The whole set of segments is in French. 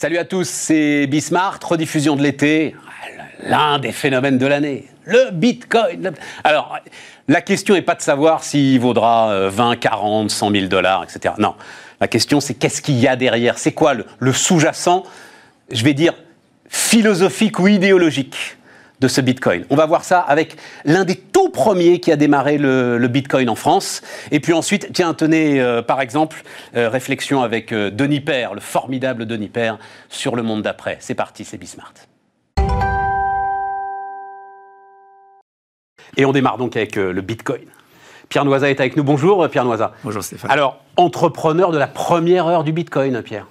Salut à tous, c'est Bismart, rediffusion de l'été, l'un des phénomènes de l'année, le Bitcoin. Alors, la question n'est pas de savoir s'il vaudra 20, 40, 100 000 dollars, etc. Non, la question c'est qu'est-ce qu'il y a derrière? C'est quoi le, sous-jacent, je vais dire, philosophique ou idéologique? De ce Bitcoin. On va voir ça avec l'un des tout premiers qui a démarré le, Bitcoin en France. Et puis ensuite, tiens, tenez, euh, par exemple, euh, réflexion avec euh, Denis Père, le formidable Denis Père, sur le monde d'après. C'est parti, c'est Bismart. Et on démarre donc avec le Bitcoin. Pierre Noisa est avec nous. Bonjour Pierre Noisa. Bonjour Stéphane. Alors, entrepreneur de la première heure du Bitcoin, Pierre.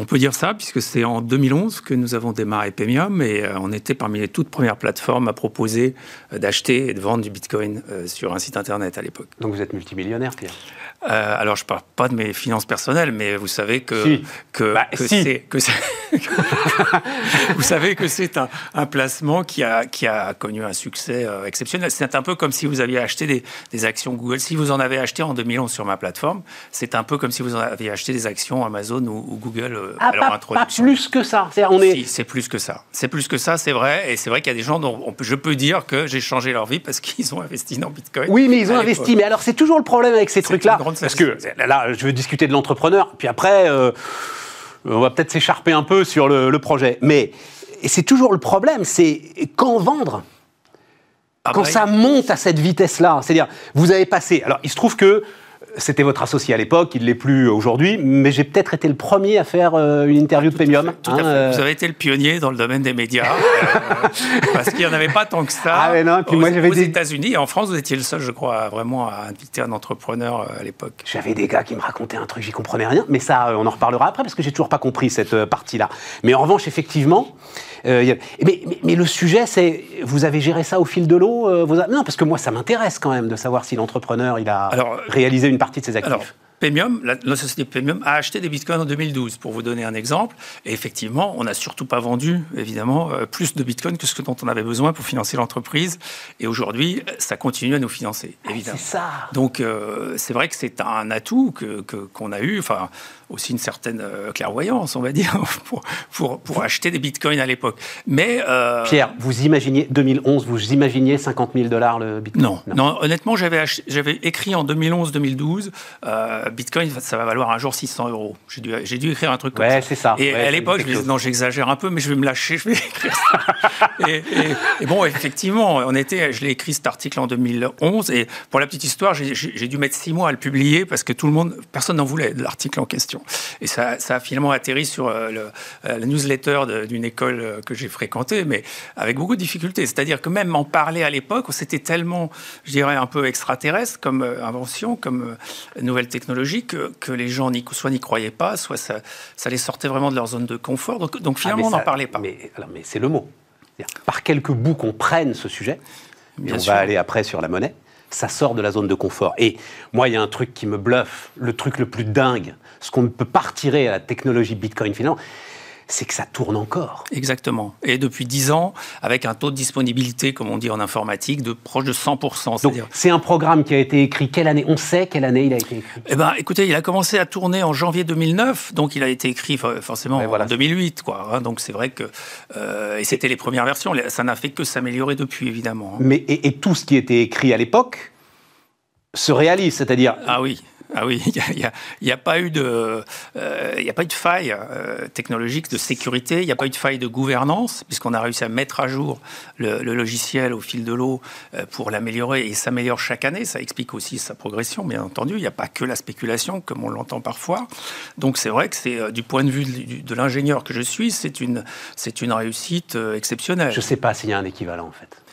On peut dire ça, puisque c'est en 2011 que nous avons démarré Pemium et euh, on était parmi les toutes premières plateformes à proposer euh, d'acheter et de vendre du Bitcoin euh, sur un site Internet à l'époque. Donc vous êtes multimillionnaire, Pierre? Alors je ne parle pas de mes finances personnelles, mais vous savez que, que, bah, c'est... vous savez que c'est un, placement qui a, qui a connu un succès exceptionnel. C'est un peu comme si vous aviez acheté des, des, actions Google. Si vous en avez acheté en 2011 sur ma plateforme, c'est un peu comme si vous en aviez acheté des actions Amazon ou, Google ah, pas, plus que ça. C'est, on est... c'est plus que ça. C'est plus que ça, c'est vrai. Et c'est vrai qu'il y a des gens dont je peux dire que j'ai changé leur vie parce qu'ils ont investi dans Bitcoin. Oui, mais ils ont investi. Mais alors, c'est toujours le problème avec ces trucs-là. Parce que là, je veux discuter de l'entrepreneur. Puis après, euh, on va peut-être s'écharper un peu sur le, projet. Mais c'est toujours le problème. C'est quand vendre ah quand bah, ça monte à cette vitesse-là, c'est-à-dire, vous avez passé. Alors, il se trouve que c'était votre associé à l'époque, il ne l'est plus aujourd'hui, mais j'ai peut-être été le premier à faire euh, une interview de Premium. Tout fait. Euh. Vous avez été le pionnier dans le domaine des médias, euh, parce qu'il n'y en avait pas tant que ça. Ah mais non, puis aux, moi j'avais aux États-Unis et en France, vous étiez le seul, je crois, vraiment à inviter un entrepreneur à l'époque. J'avais des gars qui me racontaient un truc, j'y comprenais rien, mais ça, on en reparlera après parce que j'ai toujours pas compris cette partie-là. Mais en revanche, effectivement, mais, mais, le sujet, c'est vous avez géré ça au fil de l'eau. Non, parce que moi, ça m'intéresse quand même de savoir si l'entrepreneur il a réalisé une partie de ses actifs. Alors, Premium, la, société Premium a acheté des bitcoins en 2012, pour vous donner un exemple. Et effectivement, on n'a surtout pas vendu, évidemment, euh, plus de bitcoins que ce dont on avait besoin pour financer l'entreprise. Et aujourd'hui, ça continue à nous financer, ah, évidemment. c'est ça. Donc, euh, c'est vrai que c'est un atout qu'on que, qu'on a eu. Enfin, aussi une certaine euh, clairvoyance, on va dire, pour, pour, pour acheter des bitcoins à l'époque. Mais euh, Pierre, vous imaginiez 2011, vous imaginiez 50 000 dollars le bitcoin? Non, non, honnêtement, j'avais j'avais écrit en 2011-2012, euh, bitcoin, ça va valoir un jour 600 euros. J'ai dû, j'ai dû écrire un truc comme ça. c'est ça. Et à l'époque, je me disais, non, j'exagère un peu, mais je vais me lâcher, je vais écrire ça. et, et, bon, effectivement, on était, je l'ai écrit cet article en 2011, et pour la petite histoire, j'ai dû mettre six mois à le publier parce que tout le monde, personne n'en voulait de l'article en question. Et ça, a finalement atterri sur euh, le, euh, la newsletter d'une école euh, que j'ai fréquentée, mais avec beaucoup de difficultés. C'est-à-dire que même en parler à l'époque, c'était tellement, je dirais, un peu extraterrestre comme invention, comme nouvelle technologie, que, que les gens soit n'y croyaient pas, soit ça, ça, les sortait vraiment de leur zone de confort. Donc, donc ah, finalement, on n'en parlait pas. Mais, mais c'est le mot. Par quelques bouts qu'on prenne ce sujet, et on va aller après sur la monnaie, ça sort de la zone de confort. Et moi, il y a un truc qui me bluffe, le truc le plus dingue, ce qu'on ne peut pas retirer à la technologie Bitcoin finalement, c'est que ça tourne encore. Exactement. Et depuis 10 ans, avec un taux de disponibilité, comme on dit en informatique, de proche de 100%. Donc, c'est un programme qui a été écrit quelle année? On sait quelle année il a été écrit Eh ben, écoutez, il a commencé à tourner en janvier 2009, donc il a été écrit forcément en 2008, quoi. Hein. donc c'est vrai que euh, et c'était les premières versions. Ça n'a fait que s'améliorer depuis, évidemment. Hein. Mais et, et tout ce qui était écrit à l'époque se réalise, c'est-à-dire. Ah oui. Ah oui, il n'y a, pas eu de, euh, a pas eu de faille euh, technologique de sécurité, il n'y a pas eu de faille de gouvernance, puisqu'on a réussi à mettre à jour le, logiciel au fil de l'eau euh, pour l'améliorer et s'améliore chaque année. Ça explique aussi sa progression, bien entendu. Il n'y a pas que la spéculation, comme on l'entend parfois. Donc c'est vrai que c'est du point de vue de, l'ingénieur que je suis, c'est une, c'est une réussite exceptionnelle. Je ne sais pas s'il y a un équivalent en fait.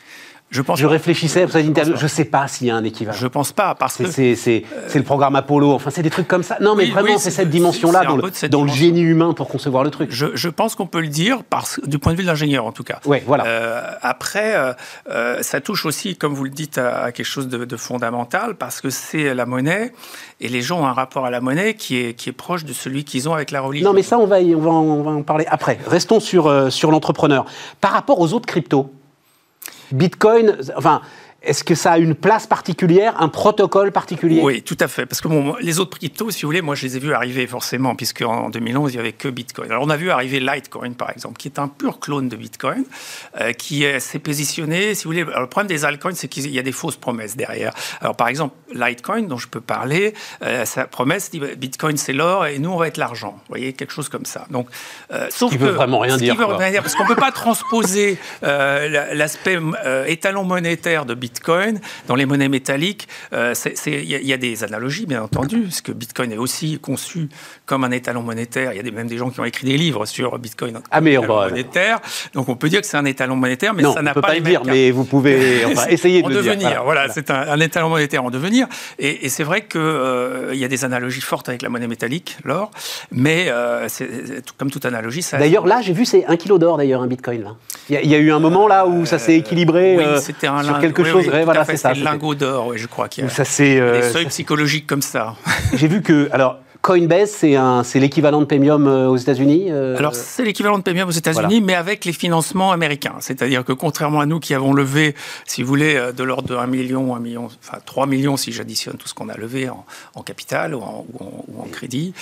Je, pense je réfléchissais à cette interview. Je ne sais pas s'il y a un équivalent. Je pense pas parce que c'est le programme Apollo. Enfin, c'est des trucs comme ça. Non, mais vraiment, c'est cette dimension-là dans, le, génie humain pour concevoir le truc. Je, pense qu'on peut le dire parce du point de vue de l'ingénieur, en tout cas. Oui, voilà. Euh, après, euh, euh, ça touche aussi, comme vous le dites, à, quelque chose de, fondamental parce que c'est la monnaie et les gens ont un rapport à la monnaie qui est qui est proche de celui qu'ils ont avec la religion. Non, mais ça, on va, on va, on va en parler après. Restons sur sur l'entrepreneur. Par rapport aux autres cryptos. Bitcoin, enfin, est-ce que ça a une place particulière, un protocole particulier? Oui, tout à fait. Parce que bon, les autres cryptos, si vous voulez, moi je les ai vus arriver forcément, puisque en 2011, il n'y avait que Bitcoin. Alors on a vu arriver Litecoin, par exemple, qui est un pur clone de Bitcoin, euh, qui s'est positionné, si vous voulez. Alors, le problème des altcoins, c'est qu'il y a des fausses promesses derrière. Alors par exemple, Litecoin, dont je peux parler, euh, sa promesse dit Bitcoin c'est l'or et nous on va être l'argent. Vous voyez, quelque chose comme ça. Donc, euh, sauf ce qui veut vraiment rien dire. Veut rien dire parce qu'on ne peut pas transposer l'aspect étalon monétaire de Bitcoin dans les monnaies métalliques. Il y, a des analogies, bien entendu, parce que Bitcoin est aussi conçu comme un étalon monétaire. Il y a même des gens qui ont écrit des livres sur Bitcoin ah, mais étalon monétaire. Donc on peut dire que c'est un étalon monétaire, mais ça n'a pas, pas le dire, mais vous pouvez essayer de en le devenir. Dire. Voilà, c'est un, étalon monétaire en devenir. Et, c'est vrai qu'il euh, y a des analogies fortes avec la monnaie métallique, l'or, mais euh, comme toute analogie, ça. D'ailleurs, là, j'ai vu, c'est un kilo d'or, d'ailleurs, un bitcoin. Là. Il, y a, eu un moment là où ça s'est euh, équilibré sur quelque chose. Voilà, c'est ça. lingot d'or, oui, je crois qu'il y a. Ça, c'est. des seuils psychologiques comme ça. J'ai vu que. Alors, Coinbase, c'est l'équivalent de Premium euh, aux États-Unis euh Alors, c'est l'équivalent de Premium aux États-Unis, mais avec les financements américains. C'est-à-dire que contrairement à nous qui avons levé, si vous voulez, euh, de l'ordre de 1 million, 1 million, enfin 3 millions si j'additionne tout ce qu'on a levé en, capital ou en, crédit,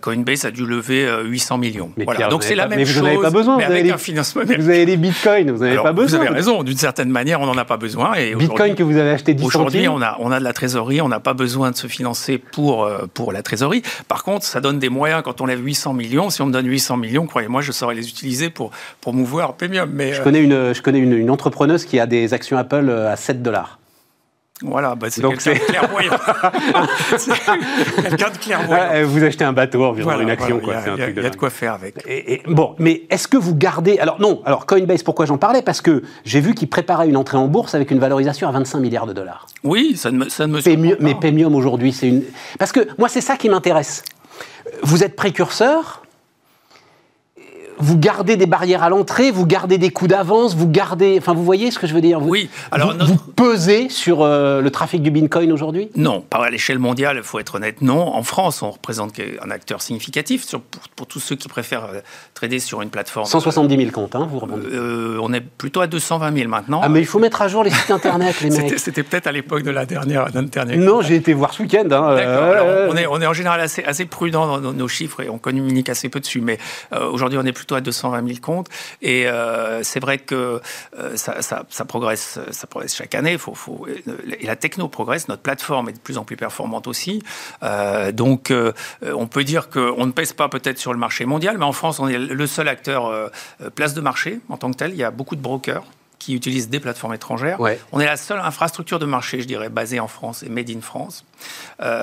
Coinbase a dû lever 800 millions. Mais voilà. Donc, c'est la même mais vous n'en avez pas besoin. Mais avec un financement Vous avez les bitcoins, vous n'avez pas besoin. Vous avez raison. D'une certaine manière, on n'en a pas besoin. Et Bitcoin que vous avez acheté 10 Aujourd'hui, on a, on a de la trésorerie. On n'a pas besoin de se financer pour, pour la trésorerie. Par contre, ça donne des moyens quand on lève 800 millions. Si on me donne 800 millions, croyez-moi, je saurais les utiliser pour, pour mouvoir Premium. Mais, je connais, une, je connais une, une entrepreneuse qui a des actions Apple euh, à 7 dollars. Voilà, bah c'est quelqu'un de clairvoyant. quelqu'un de clairvoyant. vous achetez un bateau environ une action, quoi. Il y, a de quoi faire avec. Et, bon, mais est-ce que vous gardez Alors non, alors Coinbase, pourquoi j'en parlais? Parce que j'ai vu qu'il préparait une entrée en bourse avec une valorisation à 25 milliards de dollars. Oui, ça ne me, ça ne me Mais Premium aujourd'hui, c'est une. Parce que moi, c'est ça qui m'intéresse. Vous êtes précurseur, vous gardez des barrières à l'entrée, vous gardez des coûts d'avance, vous gardez. Enfin, vous voyez ce que je veux dire? Oui. Alors, vous, pesez sur euh, le trafic du Bitcoin aujourd'hui? Non, pas à l'échelle mondiale, il faut être honnête, non. En France, on représente un acteur significatif pour, tous ceux qui préfèrent euh, trader sur une plateforme. 170 000 comptes, hein, vous euh, On est plutôt à 220 000 maintenant. Ah, mais il faut mettre à jour les sites internet, les mecs. C'était peut-être à l'époque de la dernière. dernière non, j'ai été voir ce week-end. Hein, on, est, on est en général assez, assez prudent dans nos, chiffres et on communique assez peu dessus. Mais aujourd'hui, on est plutôt à 220 000 comptes. Et euh, c'est vrai que euh, ça, progresse, ça progresse chaque année. Faut, faut, et la techno progresse, notre plateforme est de plus en plus performante aussi. Euh, donc, on peut dire qu'on ne pèse pas peut-être sur le marché mondial, mais en France, on est le seul acteur place de marché en tant que tel. Il y a beaucoup de brokers qui utilisent des plateformes étrangères. On est la seule infrastructure de marché, je dirais, basée en France et made in France.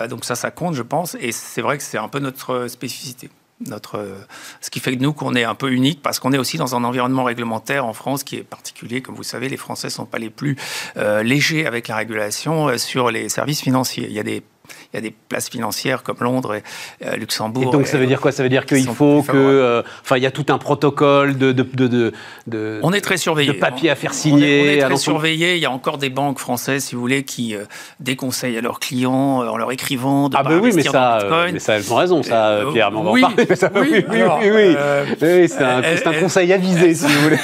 donc ça, ça compte, je pense. Et c'est vrai que c'est un peu notre spécificité notre, ce qui fait que nous qu'on est un peu unique parce qu'on est aussi dans un environnement réglementaire en France qui est particulier. Comme vous savez, les Français sont pas les plus euh, légers avec la régulation euh, sur les services financiers. Il y a des il y a des places financières comme Londres et euh, Luxembourg. Et donc ça veut dire quoi? Ça veut dire qu'il faut que, euh, enfin, il y a tout un protocole de, de, de, de on est très surveillé. De papiers à faire signer. On est, très surveillé. Il y a encore des banques françaises, si vous voulez, qui euh, déconseillent à leurs clients en leur écrivant de ah pas ben oui, mais ça, mais ça, elles ont raison, ça, Pierre. Mais on oui, va en parler. oui, oui, oui, oui, oui. c'est un, un, conseil avisé, si vous voulez.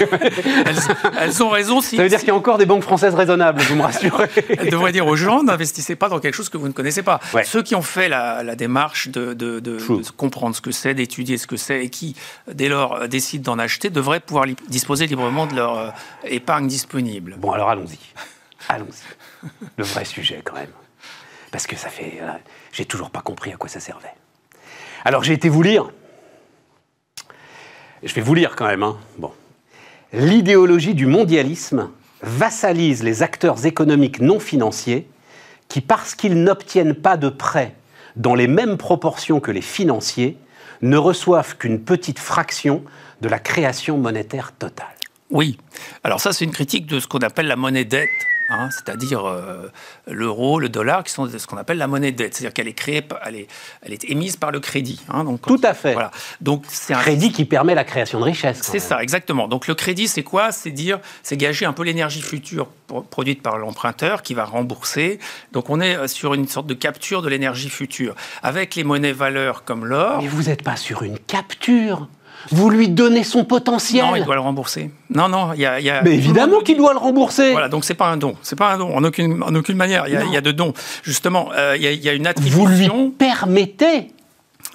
elles, ont raison. Si, ça veut dire qu'il y a encore des banques françaises raisonnables, vous me rassurez. elles devraient dire aux gens n'investissez pas dans quelque chose que vous ne connaissez pas. Ceux qui ont fait la, démarche de, comprendre ce que c'est, d'étudier ce que c'est, et qui, dès lors, euh, décident d'en acheter, devraient pouvoir disposer librement de leur euh, épargne disponible. Bon, alors allons-y. Allons-y. Le vrai sujet, quand même. Parce que ça fait. Euh, j'ai toujours pas compris à quoi ça servait. Alors, j'ai été vous lire. Je vais vous lire quand même. Hein. Bon. L'idéologie du mondialisme vassalise les acteurs économiques non financiers qui, parce qu'ils n'obtiennent pas de prêts dans les mêmes proportions que les financiers, ne reçoivent qu'une petite fraction de la création monétaire totale. Oui. Alors ça, c'est une critique de ce qu'on appelle la monnaie dette. Hein, c'est-à-dire euh, l'euro, le dollar, qui sont ce qu'on appelle la monnaie dette. C'est-à-dire qu'elle est créée, elle est, elle est émise par le crédit. Hein, donc, Tout à fait. Voilà. Donc c'est un crédit qui permet la création de richesse. C'est ça, exactement. Donc le crédit, c'est quoi? C'est dire, c'est gager un peu l'énergie future produite par l'emprunteur qui va rembourser. Donc on est euh, sur une sorte de capture de l'énergie future avec les monnaies valeurs comme l'or. Mais vous n'êtes pas sur une capture Vous lui donnez son potentiel. Non, il doit le rembourser. Non, non, il y a. Y a Mais évidemment qu'il doit le rembourser. Voilà, donc c'est pas un don. C'est pas un don en aucune, en aucune manière. Il y, a, y a de dons. Justement, euh, il y, a, y, a une attribution. Vous lui permettez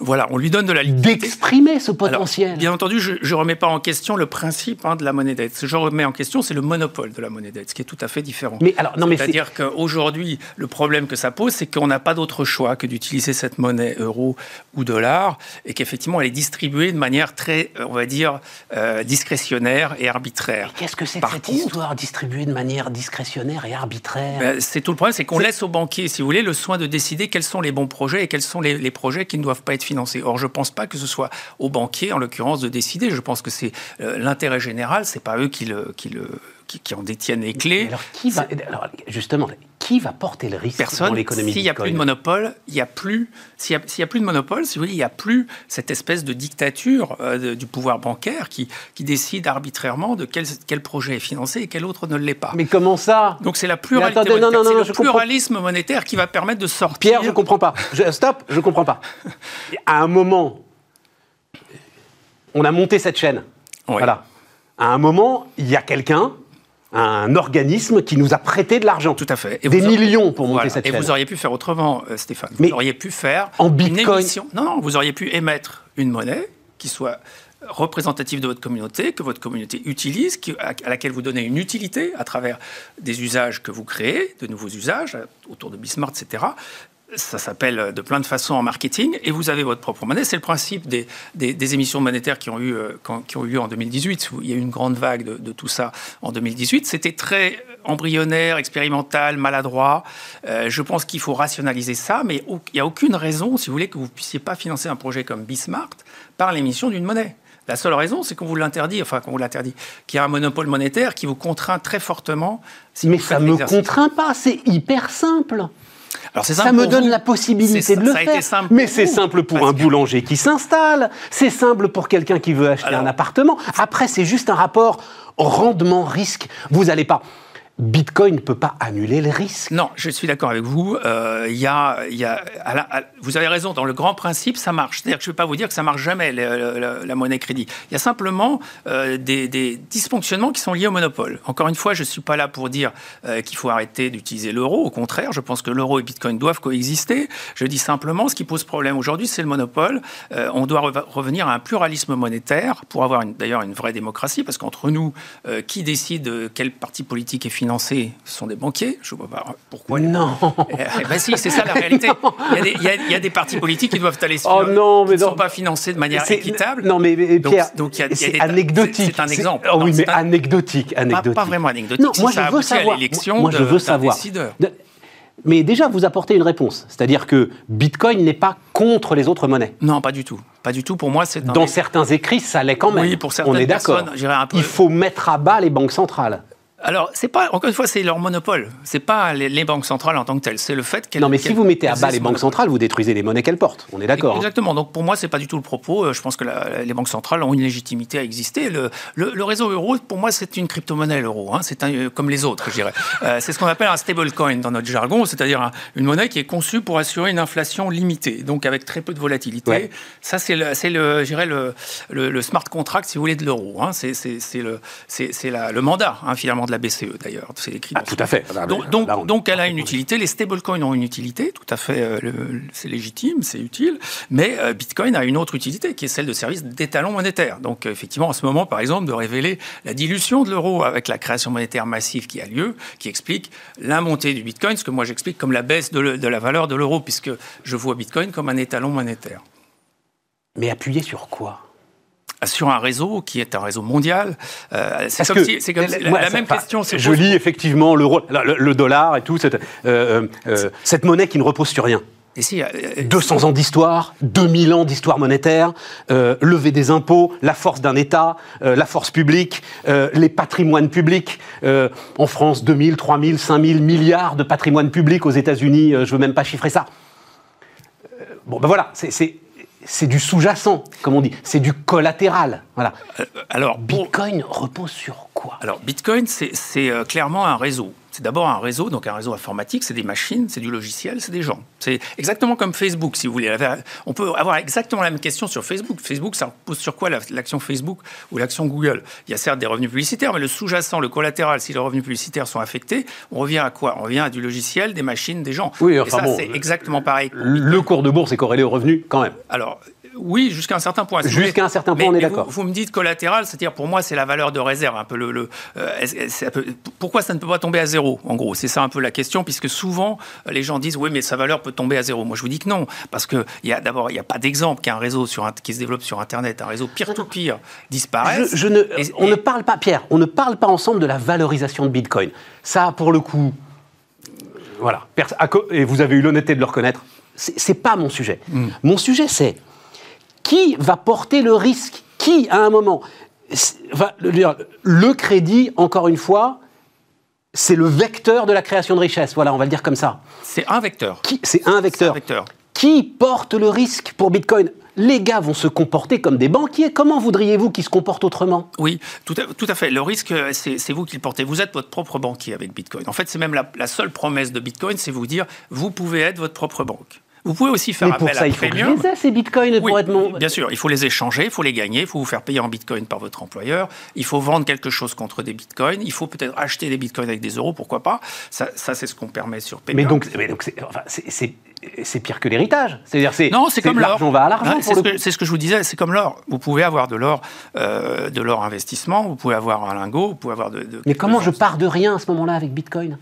voilà, on lui donne de la D'exprimer ce potentiel. Alors, bien entendu, je ne remets pas en question le principe hein, de la monnaie dette. Ce que je remets en question, c'est le monopole de la monnaie dette, ce qui est tout à fait différent. Mais alors, non, mais C'est-à-dire qu'aujourd'hui, le problème que ça pose, c'est qu'on n'a pas d'autre choix que d'utiliser cette monnaie euro ou dollar, et qu'effectivement, elle est distribuée de manière très, on va dire, euh, discrétionnaire et arbitraire. Qu'est-ce que c'est que cette contre, histoire distribuée de manière discrétionnaire et arbitraire? Ben, C'est tout le problème, c'est qu'on laisse aux banquiers, si vous voulez, le soin de décider quels sont les bons projets et quels sont les, les projets qui ne doivent pas être Or, je ne pense pas que ce soit aux banquiers, en l'occurrence, de décider. Je pense que c'est euh, l'intérêt général, c'est pas eux qui le, qui le qui, en détiennent les clés. Alors, qui va, alors, justement, qui va porter le risque Personne. dans l'économie S'il n'y a plus de monopole, il y a plus. S'il n'y a, a, plus de monopole, si vous voulez, il n'y a plus cette espèce de dictature euh, du pouvoir bancaire qui, qui décide arbitrairement de quel, quel, projet est financé et quel autre ne l'est pas. Mais comment ça? Donc c'est la pluralité attendez, non, non, non, le pluralisme monétaire qui va permettre de sortir. Pierre, je comprends pas. Je, stop, je comprends pas. À un moment, on a monté cette chaîne. Oui. Voilà. À un moment, il y a quelqu'un un organisme qui nous a prêté de l'argent. Tout à fait. Et des millions pour monter voilà. cette et chaîne. Et vous auriez pu faire autrement, euh, Stéphane. Mais vous auriez pu faire en une bitcoin. émission. Non, non, vous auriez pu émettre une monnaie qui soit représentative de votre communauté, que votre communauté utilise, qui, à, à, laquelle vous donnez une utilité à travers des usages que vous créez, de nouveaux usages autour de Bismarck, etc ça s'appelle de plein de façons en marketing, et vous avez votre propre monnaie. C'est le principe des, des, des, émissions monétaires qui ont, eu, euh, qui ont eu lieu en 2018. Il y a eu une grande vague de, de tout ça en 2018. C'était très embryonnaire, expérimental, maladroit. Euh, je pense qu'il faut rationaliser ça, mais il n'y a aucune raison, si vous voulez, que vous ne puissiez pas financer un projet comme Bismarck par l'émission d'une monnaie. La seule raison, c'est qu'on vous l'interdit, enfin qu'on vous l'interdit, qu'il y a un monopole monétaire qui vous contraint très fortement. Si mais ça ne me contraint pas, c'est hyper simple. Alors ça me donne vous. la possibilité de le faire. Mais c'est simple pour un boulanger qui s'installe, c'est simple pour quelqu'un qui veut acheter Alors, un appartement. Après, c'est juste un rapport rendement-risque. Vous n'allez pas. Bitcoin ne peut pas annuler le risque. Non, je suis d'accord avec vous. Euh, y a, vous avez raison, dans le grand principe, ça marche. C'est-à-dire que je ne vais pas vous dire que ça marche jamais, la, monnaie crédit. Il y a simplement euh, des, dysfonctionnements qui sont liés au monopole. Encore une fois, je ne suis pas là pour dire euh, qu'il faut arrêter d'utiliser l'euro. Au contraire, je pense que l'euro et Bitcoin doivent coexister. Je dis simplement, ce qui pose problème aujourd'hui, c'est le monopole. On doit re revenir à un pluralisme monétaire pour avoir d'ailleurs une vraie démocratie, parce qu'entre nous, qui décide quel parti politique est financé financés, sont des banquiers. Je ne vois pas pourquoi. Non. Eh ben si, c'est ça la réalité. Il y, a des, il, y a, il y, a des, partis politiques qui doivent aller sur. Oh non, mais qui ne sont pas financés de manière équitable. Non, mais, mais Pierre, donc, donc c'est anecdotique. C'est un exemple. Oh, oui, non, mais un... anecdotique, anecdotique. Pas, pas, vraiment anecdotique. Non, moi, ça je veux savoir. à l'élection moi, je veux savoir. Décideur. Mais déjà, vous apportez une réponse. C'est-à-dire que Bitcoin n'est pas contre les autres monnaies. Non, pas du tout. Pas du tout. Pour moi, c'est. Dans certains écrits, ça l'est quand même. Oui, pour certaines On est d'accord. Peu... Il faut mettre à bas les banques centrales. Alors, c'est pas, encore une fois, c'est leur monopole. C'est pas les, les, banques centrales en tant que telles. C'est le fait qu'elles. Non, mais si vous mettez à bas les banques centrales, vous détruisez les monnaies qu'elles portent. On est d'accord. Exactement. Hein. Donc, pour moi, c'est pas du tout le propos. Je pense que la, les banques centrales ont une légitimité à exister. Le, le, le réseau euro, pour moi, c'est une crypto-monnaie, l'euro. Hein. C'est comme les autres, je dirais. euh, c'est ce qu'on appelle un stablecoin dans notre jargon, c'est-à-dire un, une monnaie qui est conçue pour assurer une inflation limitée, donc avec très peu de volatilité. Ouais. Ça, c'est le, le, je dirais le, le, smart contract, si vous voulez, de l'euro. Hein. C'est, le, la, le mandat, finalement, de la BCE, d'ailleurs c'est écrit. Ah, tout à fait. Donc, donc, là, on... donc, elle a une utilité. Les stablecoins ont une utilité, tout à fait. Euh, c'est légitime, c'est utile. Mais euh, Bitcoin a une autre utilité, qui est celle de service d'étalon monétaire. Donc, euh, effectivement, en ce moment, par exemple, de révéler la dilution de l'euro avec la création monétaire massive qui a lieu, qui explique la montée du Bitcoin, ce que moi j'explique comme la baisse de, le, de la valeur de l'euro, puisque je vois Bitcoin comme un étalon monétaire. Mais appuyé sur quoi? Sur un réseau qui est un réseau mondial. Euh, c'est comme, si, c'est comme la, la, la même pas, question. Je lis effectivement le, le, le, dollar et tout, cette, euh, euh, cette monnaie qui ne repose sur rien. Et si, euh, 200 ans d'histoire, 2000 ans d'histoire monétaire, euh, lever des impôts, la force d'un État, euh, la force publique, euh, les patrimoines publics. En France, 2000, 3000, 5000 milliards de patrimoine public. Aux États-Unis, je veux même pas chiffrer ça. bon, ben voilà, c'est c'est du sous-jacent, comme on dit. C'est du collatéral. Voilà. Euh, alors, Bitcoin repose sur quoi? Alors, Bitcoin, c'est euh, clairement un réseau. C'est d'abord un réseau, donc un réseau informatique, c'est des machines, c'est du logiciel, c'est des gens. C'est exactement comme Facebook, si vous voulez. On peut avoir exactement la même question sur Facebook. Facebook, ça repose sur quoi l'action Facebook ou l'action Google? Il y a certes des revenus publicitaires, mais le sous-jacent, le collatéral, si les revenus publicitaires sont affectés, on revient à quoi? On revient à du logiciel, des machines, des gens. Oui, enfin Et ça, c'est exactement pareil. Le cours de bourse est corrélé au revenu, quand même. Alors, oui, jusqu'à un certain point. Jusqu'à un certain point, on est d'accord. Vous, me dites collatéral, c'est-à-dire pour moi, c'est la valeur de réserve. Un peu le, euh, pourquoi ça ne peut pas tomber à zéro En gros, c'est ça un peu la question, puisque souvent les gens disent oui, mais sa valeur peut tomber à zéro. Moi, je vous dis que non, parce que d'abord, il n'y a pas d'exemple qu'un réseau sur qui se développe sur Internet, un réseau peer-to-peer disparaisse. Je, ne, on ne parle pas, Pierre, on ne parle pas ensemble de la valorisation de Bitcoin. Ça, pour le coup, voilà. Et vous avez eu l'honnêteté de le reconnaître. C'est pas mon sujet. Hmm. Mon sujet, c'est qui va porter le risque? Qui, à un moment? Va, Le crédit, encore une fois, c'est le vecteur de la création de richesse. Voilà, on va le dire comme ça. C'est un vecteur. C'est un vecteur. Qui porte le risque pour Bitcoin? Les gars vont se comporter comme des banquiers. Comment voudriez-vous qu'ils se comportent autrement? Oui, tout à, fait. Le risque, c'est vous qui le portez. Vous êtes votre propre banquier avec Bitcoin. En fait, c'est même la, la, seule promesse de Bitcoin, c'est vous dire, vous pouvez être votre propre banque. Vous pouvez aussi faire appel ça, à il faut Premium. Les ai, ces bitcoins pour être mon... Bien sûr, il faut les échanger, il faut les gagner, il faut vous faire payer en bitcoin par votre employeur, il faut vendre quelque chose contre des bitcoins, il faut peut-être acheter des bitcoins avec des euros, pourquoi pas. Ça, ça c'est ce qu'on permet sur Premium. Mais donc, mais donc c'est enfin, c'est pire que l'héritage. C'est-à-dire, c'est non, c'est comme l'or. On va à l'argent. c'est, ce ce que je vous disais. C'est comme l'or. Vous pouvez avoir de l'or, euh, de l'or investissement. Vous pouvez avoir un lingot. Vous pouvez avoir de. Mais comment je pars de rien à ce moment-là avec Bitcoin?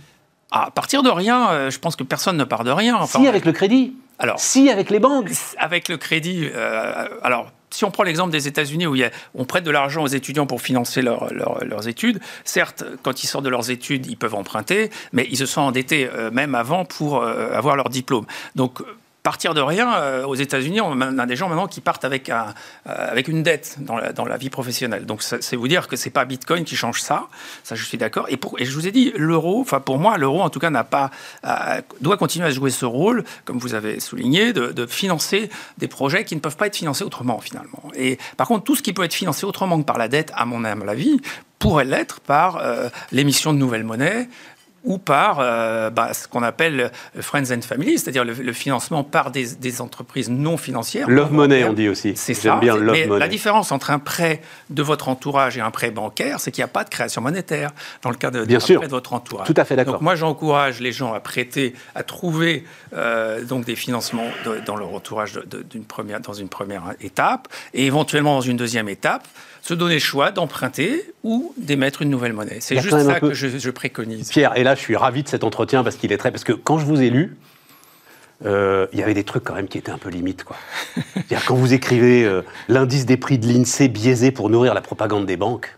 À partir de rien, euh, je pense que personne ne part de rien. Enfin, si avec le crédit. Alors, si avec les banques Avec le crédit, euh, alors si on prend l'exemple des États-Unis où il on prête de l'argent aux étudiants pour financer leurs études, certes, quand ils sortent de leurs études, ils peuvent emprunter, mais ils se sont endettés euh, même avant pour euh, avoir leur diplôme. Donc partir de rien, euh, aux États-Unis, on a des gens maintenant qui partent avec, euh, avec une dette dans la, vie professionnelle. Donc, c'est vous dire que c'est pas Bitcoin qui change ça. Ça, je suis d'accord. Et, et, je vous ai dit, l'euro, enfin, pour moi, l'euro, en tout cas, n'a pas, euh, doit continuer à jouer ce rôle, comme vous avez souligné, de, de, financer des projets qui ne peuvent pas être financés autrement, finalement. Et par contre, tout ce qui peut être financé autrement que par la dette, à mon avis, pourrait l'être par l'émission de nouvelles monnaies, ou par euh, bah, ce qu'on appelle Friends and Family, c'est-à-dire le, financement par des, entreprises non financières. Love money, on dit aussi. C'est ça. Bien love mais la différence entre un prêt de votre entourage et un prêt bancaire, c'est qu'il n'y a pas de création monétaire dans le cas de, bien sûr. prêt de votre entourage. Tout à fait d'accord. Donc moi, j'encourage les gens à prêter, à trouver euh, donc des financements dans leur entourage d'une première, dans une première étape, et éventuellement dans une deuxième étape, se donner le choix d'emprunter ou d'émettre une nouvelle monnaie. C'est juste ça que je, préconise. Pierre, et là, je suis ravi de cet entretien parce qu'il est très. Parce que quand je vous ai lu, euh, il y avait des trucs quand même qui étaient un peu limites. Quoi. quand vous écrivez euh, l'indice des prix de l'INSEE biaisé pour nourrir la propagande des banques.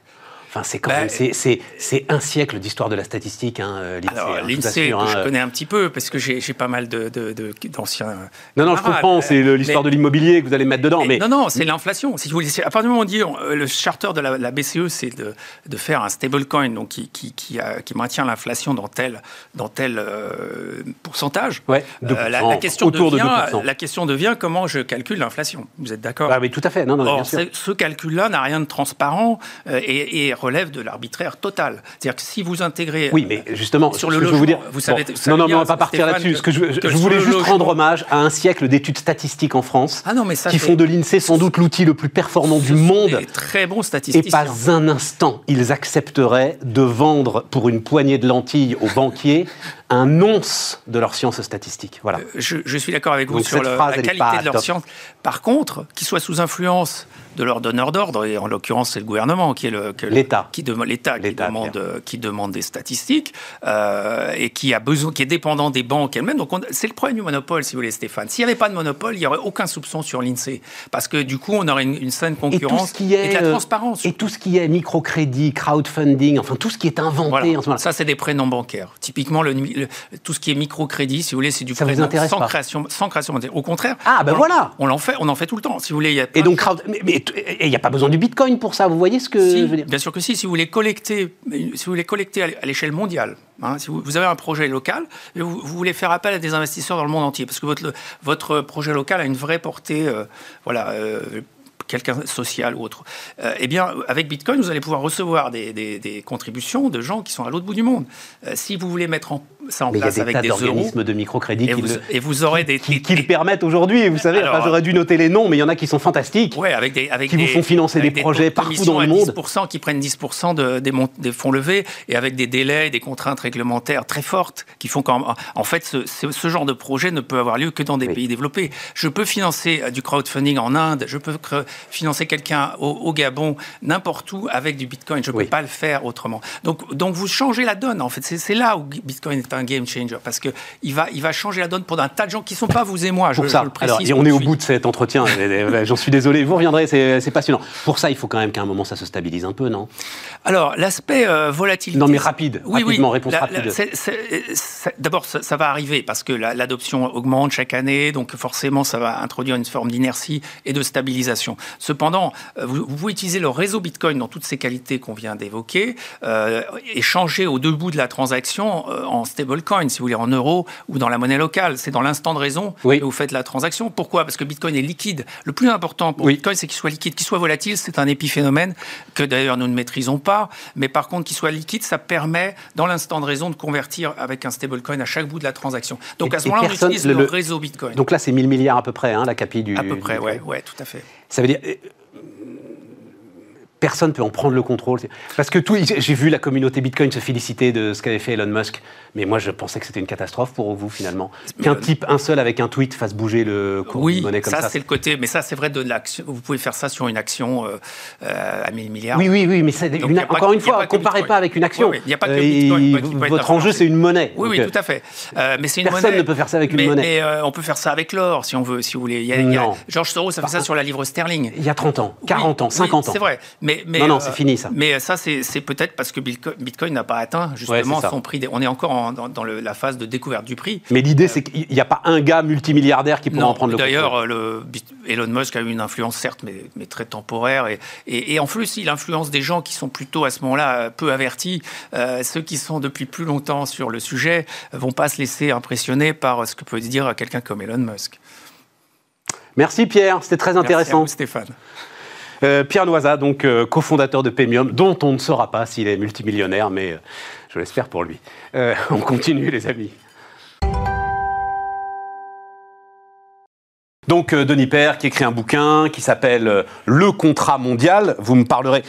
Enfin, c'est quand bah, même, c'est un siècle d'histoire de la statistique, hein, euh, l'INSEE. Hein, je hein. connais un petit peu parce que j'ai pas mal d'anciens. De, non, non, je comprends, c'est l'histoire de l'immobilier que vous allez mettre dedans. Mais, non, non, c'est l'inflation. Si vous voulez, à partir du moment où on dit euh, le charter de la, BCE, c'est de, de, faire un stablecoin donc qui, qui, qui, qui maintient l'inflation dans tel, dans tel euh, pourcentage. Ouais, la, question autour devient, de la question devient comment je calcule l'inflation. Vous êtes d'accord? Ah, mais tout à fait. Non, non, bien sûr. ce calcul-là n'a rien de transparent et, et relève de l'arbitraire total. C'est-à-dire que si vous intégrez. Oui, mais justement, sur le logement, je veux vous dire. Vous savez, non, non, mais on va pas partir là-dessus. Ce que je, je voulais juste rendre hommage à un siècle d'études statistiques en France ah non, mais ça, qui font de l'INSEE sans doute l'outil le plus performant du monde. Des très bons statisticiens. Et pas un instant ils accepteraient de vendre pour une poignée de lentilles aux banquiers un once de leur science statistique. Voilà. Euh, je, suis d'accord avec vous sur la qualité de leur science. Par contre, qu'ils soient sous influence de leur donneur d'ordre, et en l'occurrence c'est le gouvernement qui est le l'État qui, l'État qui demande qui demande des statistiques euh, et qui a besoin qui est dépendant des banques elles-mêmes. Donc c'est le problème du monopole, si vous voulez, Stéphane. S'il n'y avait pas de monopole, il n'y aurait aucun soupçon sur l'Insee parce que du coup on aurait une, saine concurrence et, tout ce qui est, la euh, transparence et tout ce qui est microcrédit, crowdfunding, enfin tout ce qui est inventé en ce moment. Ça c'est des prêts non bancaires. Typiquement le, tout ce qui est microcrédit, si vous voulez, c'est du prêt sans création sans création Au contraire. Ah ben voilà. On l'en fait, on en fait tout le temps. Si vous voulez, il y a et donc mais il n'y a pas besoin du Bitcoin pour ça. Vous voyez ce que je veux dire Bien sûr que si. Si vous voulez collecter, si vous voulez collecter à l'échelle mondiale, hein, si vous, avez un projet local, vous, vous, voulez faire appel à des investisseurs dans le monde entier, parce que votre, votre projet local a une vraie portée, euh, voilà. Euh, quelqu'un social ou autre. Euh, eh bien, avec Bitcoin, vous allez pouvoir recevoir des, des, contributions de gens qui sont à l'autre bout du monde. Euh, si vous voulez mettre en, ça en place avec des organismes de microcrédit et, vous, et vous aurez des qui, le permettent aujourd'hui. Vous savez, j'aurais dû noter les noms, mais il y en a qui sont fantastiques. Ouais, avec des avec qui vous font financer des, projets partout dans le monde. 10%, qui prennent 10% de, des, des, fonds levés et avec des délais, des contraintes réglementaires très fortes qui font qu'en en fait ce, ce, genre de projet ne peut avoir lieu que dans des pays développés. Je peux financer euh, du crowdfunding en Inde, je peux financer quelqu'un au, Gabon, n'importe où avec du Bitcoin. Je ne peux pas le faire autrement. Donc donc vous changez la donne en fait. C'est là où Bitcoin est un game changer parce que il va il va changer la donne pour un tas de gens qui ne sont pas vous et moi. Je, ça. le précise. Alors, on est au bout de cet entretien. J'en suis désolé. Vous reviendrez. C'est passionnant. Pour ça, il faut quand même qu'à un moment ça se stabilise un peu, non? Alors l'aspect euh, volatilité. Non mais rapide. Oui, rapidement, réponse rapide. D'abord, ça, va arriver parce que l'adoption augmente chaque année, donc forcément, ça va introduire une forme d'inertie et de stabilisation. Cependant, euh, vous, pouvez utiliser le réseau Bitcoin dans toutes ces qualités qu'on vient d'évoquer euh, et changer au debout de la transaction euh, en stablecoin, si vous voulez, en euros ou dans la monnaie locale. C'est dans l'instant de raison que vous faites la transaction. Pourquoi? Parce que Bitcoin est liquide. Le plus important pour Bitcoin, c'est qu'il soit liquide, qu'il soit volatile. C'est un épiphénomène que d'ailleurs nous ne maîtrisons pas. Mais par contre, qu'il soit liquide, ça permet, dans l'instant de raison, de convertir avec un stablecoin à chaque bout de la transaction. Donc à ce moment-là, on utilise le, réseau Bitcoin. Donc là, c'est 1000 milliards à peu près, hein, la capi du. À peu près, oui, ouais, tout à fait. Ça veut dire personne ne peut en prendre le contrôle. Parce que tout, j'ai vu la communauté Bitcoin se féliciter de ce qu'avait fait Elon Musk, mais moi je pensais que c'était une catastrophe pour vous finalement. Qu'un type, un seul avec un tweet fasse bouger le cours oui, de monnaie comme ça. ça c'est le côté, mais ça c'est vrai de l'action. Vous pouvez faire ça sur une action euh, euh, à 1000 milliards. Oui, oui, oui, mais encore une fois, comparez pas avec une action. Il n'y a pas que euh, Bitcoin, Votre enjeu c'est une monnaie. Oui, oui, tout à fait. mais c'est une personne ne peut faire ça avec une monnaie. Mais on peut faire ça avec l'or si on veut, si vous voulez. Il y a, George Soros a fait ça sur la livre sterling. Il y a 30 ans, 40 ans, 50 ans. C'est vrai. Mais, non, non, c'est fini ça. Mais ça, c'est peut-être parce que Bitcoin n'a pas atteint justement son prix. On est encore dans, la phase de découverte du prix. Mais l'idée, c'est qu'il n'y a pas un gars multimilliardaire qui pourra en prendre le D'ailleurs, Elon Musk a eu une influence, certes, mais, très temporaire. Et, en plus, il influence des gens qui sont plutôt à ce moment-là peu avertis. Euh, ceux qui sont depuis plus longtemps sur le sujet vont pas se laisser impressionner par ce que peut dire quelqu'un comme Elon Musk. Merci Pierre, c'était très intéressant. Merci Stéphane. Euh, Pierre Loisa, donc euh, cofondateur de Pemium, dont on ne saura pas s'il est multimillionnaire, mais euh, je l'espère pour lui. on continue, les amis. Donc Denis Père qui écrit un bouquin qui s'appelle Le contrat mondial. Vous me parlerez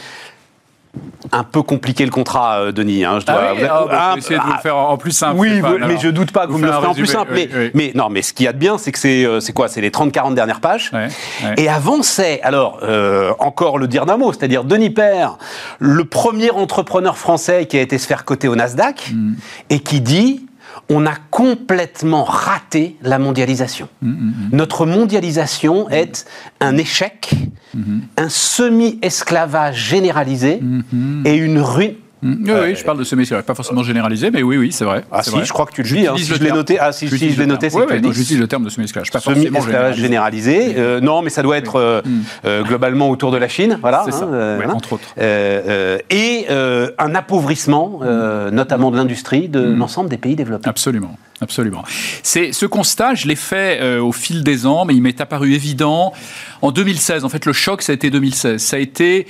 un peu compliqué le contrat, euh, Denis. Hein, je dois... ah ah, essayer de vous le faire en plus simple. Oui, mais je doute pas que vous, me le ferez en plus simple. mais, non, mais ce qu'il y a de bien, c'est que c'est euh, quoi? C'est les 30-40 dernières pages. Et avant, c'est, alors, euh, encore le dire d'un mot, c'est-à-dire Denis Père, le premier entrepreneur français qui a été se faire coter au Nasdaq mm. et qui dit on a complètement raté la mondialisation. Mm, mm, mm. Notre mondialisation est un échec, un semi-esclavage généralisé et une ruine oui, oui, je parle de semi pas forcément généralisé, mais oui, oui, c'est vrai. Ah si, je crois que tu le dis. Hein, si je l'ai noté, ah si, si je l'ai noté, c'est que oui, j'utilise le terme de semi-esclavage, pas forcément généralisé. généralisé. Euh, non, mais ça doit être euh, euh, globalement autour de la Chine, voilà. C'est hein, ça, entre autres. et un appauvrissement, notamment de l'industrie, de l'ensemble des pays développés. Absolument. Absolument. C'est ce constat, je l'ai fait au fil des ans, mais il m'est apparu évident en 2016. En fait, le choc, ça a été 2016. Ça a été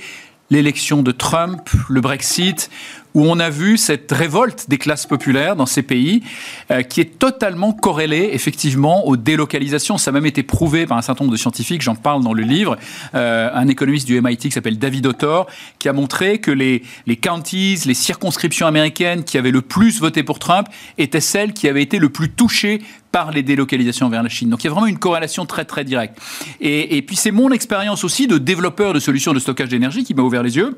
l'élection de Trump, le Brexit, où on a vu cette révolte des classes populaires dans ces pays euh, qui est totalement corrélée effectivement aux délocalisations. Ça a même été prouvé par un certain nombre de scientifiques, j'en parle dans le livre, euh, un économiste du MIT qui s'appelle David Autor, qui a montré que les, les counties, les circonscriptions américaines qui avaient le plus voté pour Trump étaient celles qui avaient été le plus touchées par les délocalisations vers la Chine. Donc il y a vraiment une corrélation très très directe. Et puis c'est mon expérience aussi de développeur de solutions de stockage d'énergie qui m'a ouvert les yeux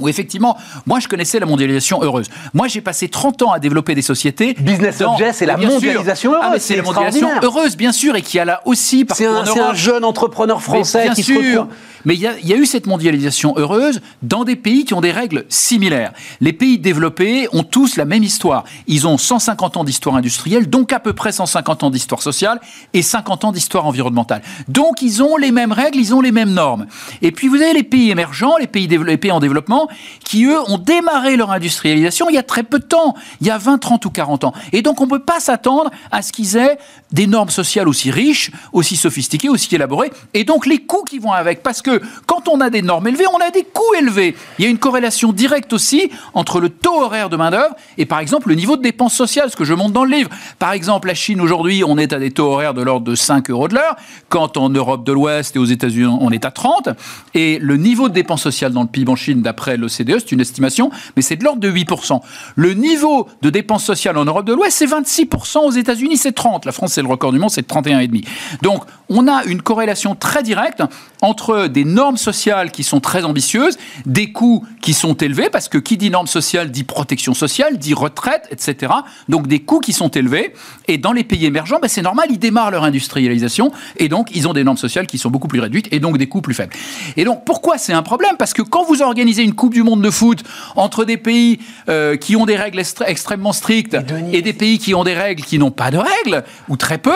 où effectivement, moi je connaissais la mondialisation heureuse. Moi j'ai passé 30 ans à développer des sociétés. Business Object, c'est la mondialisation heureuse. Ah, c'est la mondialisation heureuse, bien sûr, et qui a là aussi. C'est un, un, jeune entrepreneur français qui sûr, se retrouve. Mais il y, y, a eu cette mondialisation heureuse dans des pays qui ont des règles similaires. Les pays développés ont tous la même histoire. Ils ont 150 ans d'histoire industrielle, donc à peu près 150 ans d'histoire sociale et 50 ans d'histoire environnementale. Donc ils ont les mêmes règles, ils ont les mêmes normes. Et puis vous avez les pays émergents, les pays, les pays en développement qui, eux, ont démarré leur industrialisation il y a très peu de temps, il y a 20, 30 ou 40 ans. Et donc, on ne peut pas s'attendre à ce qu'ils aient des normes sociales aussi riches, aussi sophistiquées, aussi élaborées, et donc les coûts qui vont avec. Parce que quand on a des normes élevées, on a des coûts élevés. Il y a une corrélation directe aussi entre le taux horaire de main-d'œuvre et, par exemple, le niveau de dépenses sociales, ce que je montre dans le livre. Par exemple, la Chine, aujourd'hui, on est à des taux horaires de l'ordre de 5 euros de l'heure, quand en Europe de l'Ouest et aux États-Unis, on est à 30. Et le niveau de dépenses sociales dans le PIB en Chine, d'après l'OCDE, c'est une estimation, mais c'est de l'ordre de 8%. Le niveau de dépenses sociales en Europe de l'Ouest, c'est 26%. Aux États-Unis, c'est 30. La France, c'est le record du monde, c'est 31,5. Donc, on a une corrélation très directe entre des normes sociales qui sont très ambitieuses, des coûts qui sont élevés, parce que qui dit normes sociales dit protection sociale, dit retraite, etc. Donc des coûts qui sont élevés. Et dans les pays émergents, ben c'est normal, ils démarrent leur industrialisation, et donc ils ont des normes sociales qui sont beaucoup plus réduites, et donc des coûts plus faibles. Et donc pourquoi c'est un problème? Parce que quand vous organisez une Coupe du Monde de foot entre des pays euh, qui ont des règles extrêmement strictes et, des pays qui ont des règles qui n'ont pas de règles, ou très peu,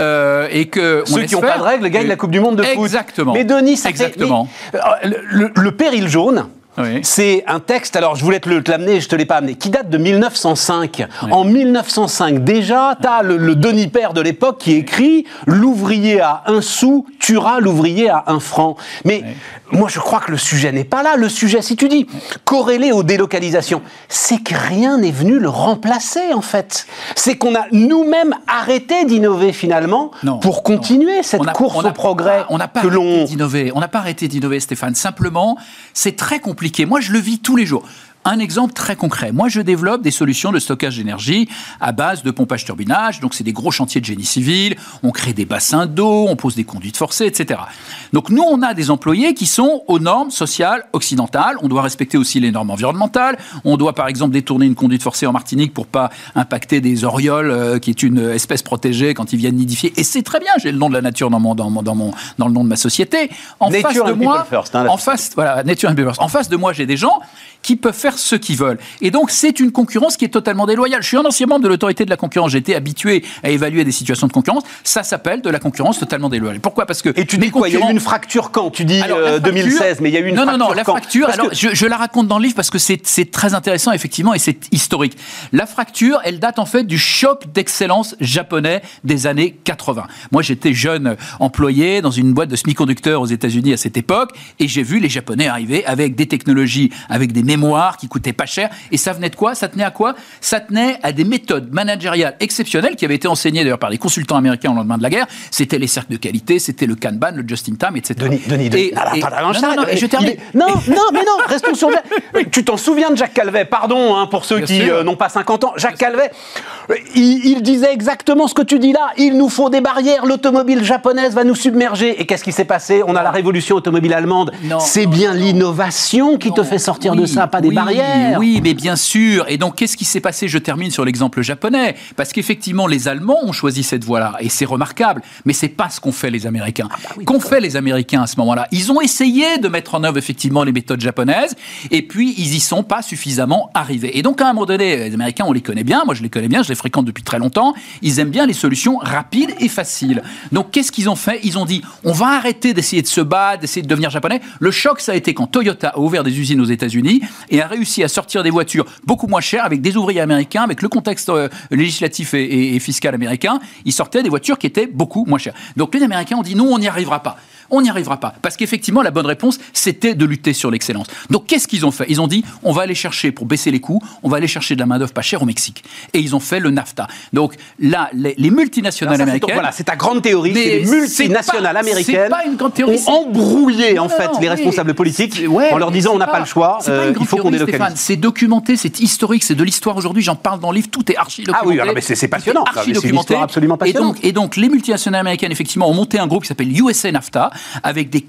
euh, et que... Ceux qui n'ont pas de règles gagnent la Coupe du Monde de foot. Exactement. Mais Denis, ça Exactement. Euh, le, péril jaune, C'est un texte, alors je voulais te l'amener, je te l'ai pas amené, qui date de 1905. En 1905, déjà, tu as le, Denis Père de l'époque qui écrit L'ouvrier à un sou tuera l'ouvrier à un franc. Mais moi, je crois que le sujet n'est pas là. Le sujet, si tu dis corrélé aux délocalisations, c'est que rien n'est venu le remplacer, en fait. C'est qu'on a nous-mêmes arrêté d'innover finalement pour continuer cette course au progrès on n'a pas arrêté d'innover. On n'a pas arrêté d'innover, Stéphane. Simplement, c'est très compliqué. Moi, je le vis tous les jours. Un exemple très concret. Moi, je développe des solutions de stockage d'énergie à base de pompage-turbinage. Donc, c'est des gros chantiers de génie civil. On crée des bassins d'eau, on pose des conduites forcées, etc. Donc, nous, on a des employés qui sont aux normes sociales occidentales. On doit respecter aussi les normes environnementales. On doit, par exemple, détourner une conduite forcée en Martinique pour pas impacter des orioles, euh, qui est une espèce protégée quand ils viennent nidifier. Et c'est très bien. J'ai le nom de la nature dans mon, dans mon, dans mon, dans le nom de ma société. En face de moi, hein, en face, voilà, nature and En face de moi, j'ai des gens qui peuvent faire ce qu'ils veulent. Et donc, c'est une concurrence qui est totalement déloyale. Je suis un ancien membre de l'autorité de la concurrence. J'étais habitué à évaluer des situations de concurrence. Ça s'appelle de la concurrence totalement déloyale. Pourquoi? Parce que. Et tu dis quoi? Il y a eu une fracture quand? Tu dis 2016, euh, mais il y a eu une non, fracture. Non, non, la fracture, alors, je, la raconte dans le livre parce que c'est très intéressant, effectivement, et c'est historique. La fracture, elle date en fait du choc d'excellence japonais des années 80. Moi, j'étais jeune employé dans une boîte de semi-conducteurs aux États-Unis à cette époque, et j'ai vu les Japonais arriver avec des technologies, avec des mémoire qui coûtait pas cher. Et ça venait de quoi? Ça tenait à quoi? Ça tenait à des méthodes managériales exceptionnelles qui avaient été enseignées d'ailleurs par des consultants américains au lendemain de la guerre. C'était les cercles de qualité, c'était le Kanban, le Just-in-Time, etc. Denis, Denis, Denis. Et, non, non, non, je termine. Non, non, mais non, restons sur. tu t'en souviens de Jacques Calvet? Pardon hein, pour ceux qui euh, n'ont pas 50 ans. Jacques Calvet, euh, il, il, disait exactement ce que tu dis là. Il nous faut des barrières. L'automobile japonaise va nous submerger. Et qu'est-ce qui s'est passé? On a la révolution automobile allemande. C'est bien l'innovation qui te fait sortir de ça, pas des barrières. Oui, mais bien sûr. Et donc, qu'est-ce qui s'est passé? Je termine sur l'exemple japonais. Parce qu'effectivement, les Allemands ont choisi cette voie-là. Et c'est remarquable. Mais c'est pas ce qu'ont fait les Américains. Ah bah qu'ont fait les Américains à ce moment-là? Ils ont essayé de mettre en œuvre effectivement les méthodes japonaises. Et puis, ils y sont pas suffisamment arrivés. Et donc, à un moment donné, les Américains, on les connaît bien. Moi, je les connais bien. Je les fréquente depuis très longtemps. Ils aiment bien les solutions rapides et faciles. Donc, qu'est-ce qu'ils ont fait? Ils ont dit on va arrêter d'essayer de se battre, d'essayer de devenir japonais. Le choc, ça a été quand Toyota a ouvert des usines aux États-Unis et a réussi à sortir des voitures beaucoup moins chères avec des ouvriers américains, avec le contexte euh, législatif et, et fiscal américain. Ils sortaient des voitures qui étaient beaucoup moins chères. Donc les Américains ont dit non, on n'y arrivera pas on n'y arrivera pas. Parce qu'effectivement, la bonne réponse, c'était de lutter sur l'excellence. Donc, qu'est-ce qu'ils ont fait? Ils ont dit, on va aller chercher, pour baisser les coûts, on va aller chercher de la main-d'œuvre pas chère au Mexique. Et ils ont fait le NAFTA. Donc, là, les, multinationales américaines. Voilà, c'est ta grande théorie. c'est les multinationales américaines pas une grande théorie, ont embrouillé, en fait, les responsables politiques en leur disant, on n'a pas, le choix, euh, il faut qu'on délocalise. C'est documenté, c'est historique, c'est de l'histoire aujourd'hui. J'en parle dans le livre, tout est archi documenté. Ah oui, mais c'est passionnant. Documenté. absolument passionnant. Et donc, et donc, les multinationales américaines, effectivement, ont monté un groupe qui s'appelle USA NAFTA, avec des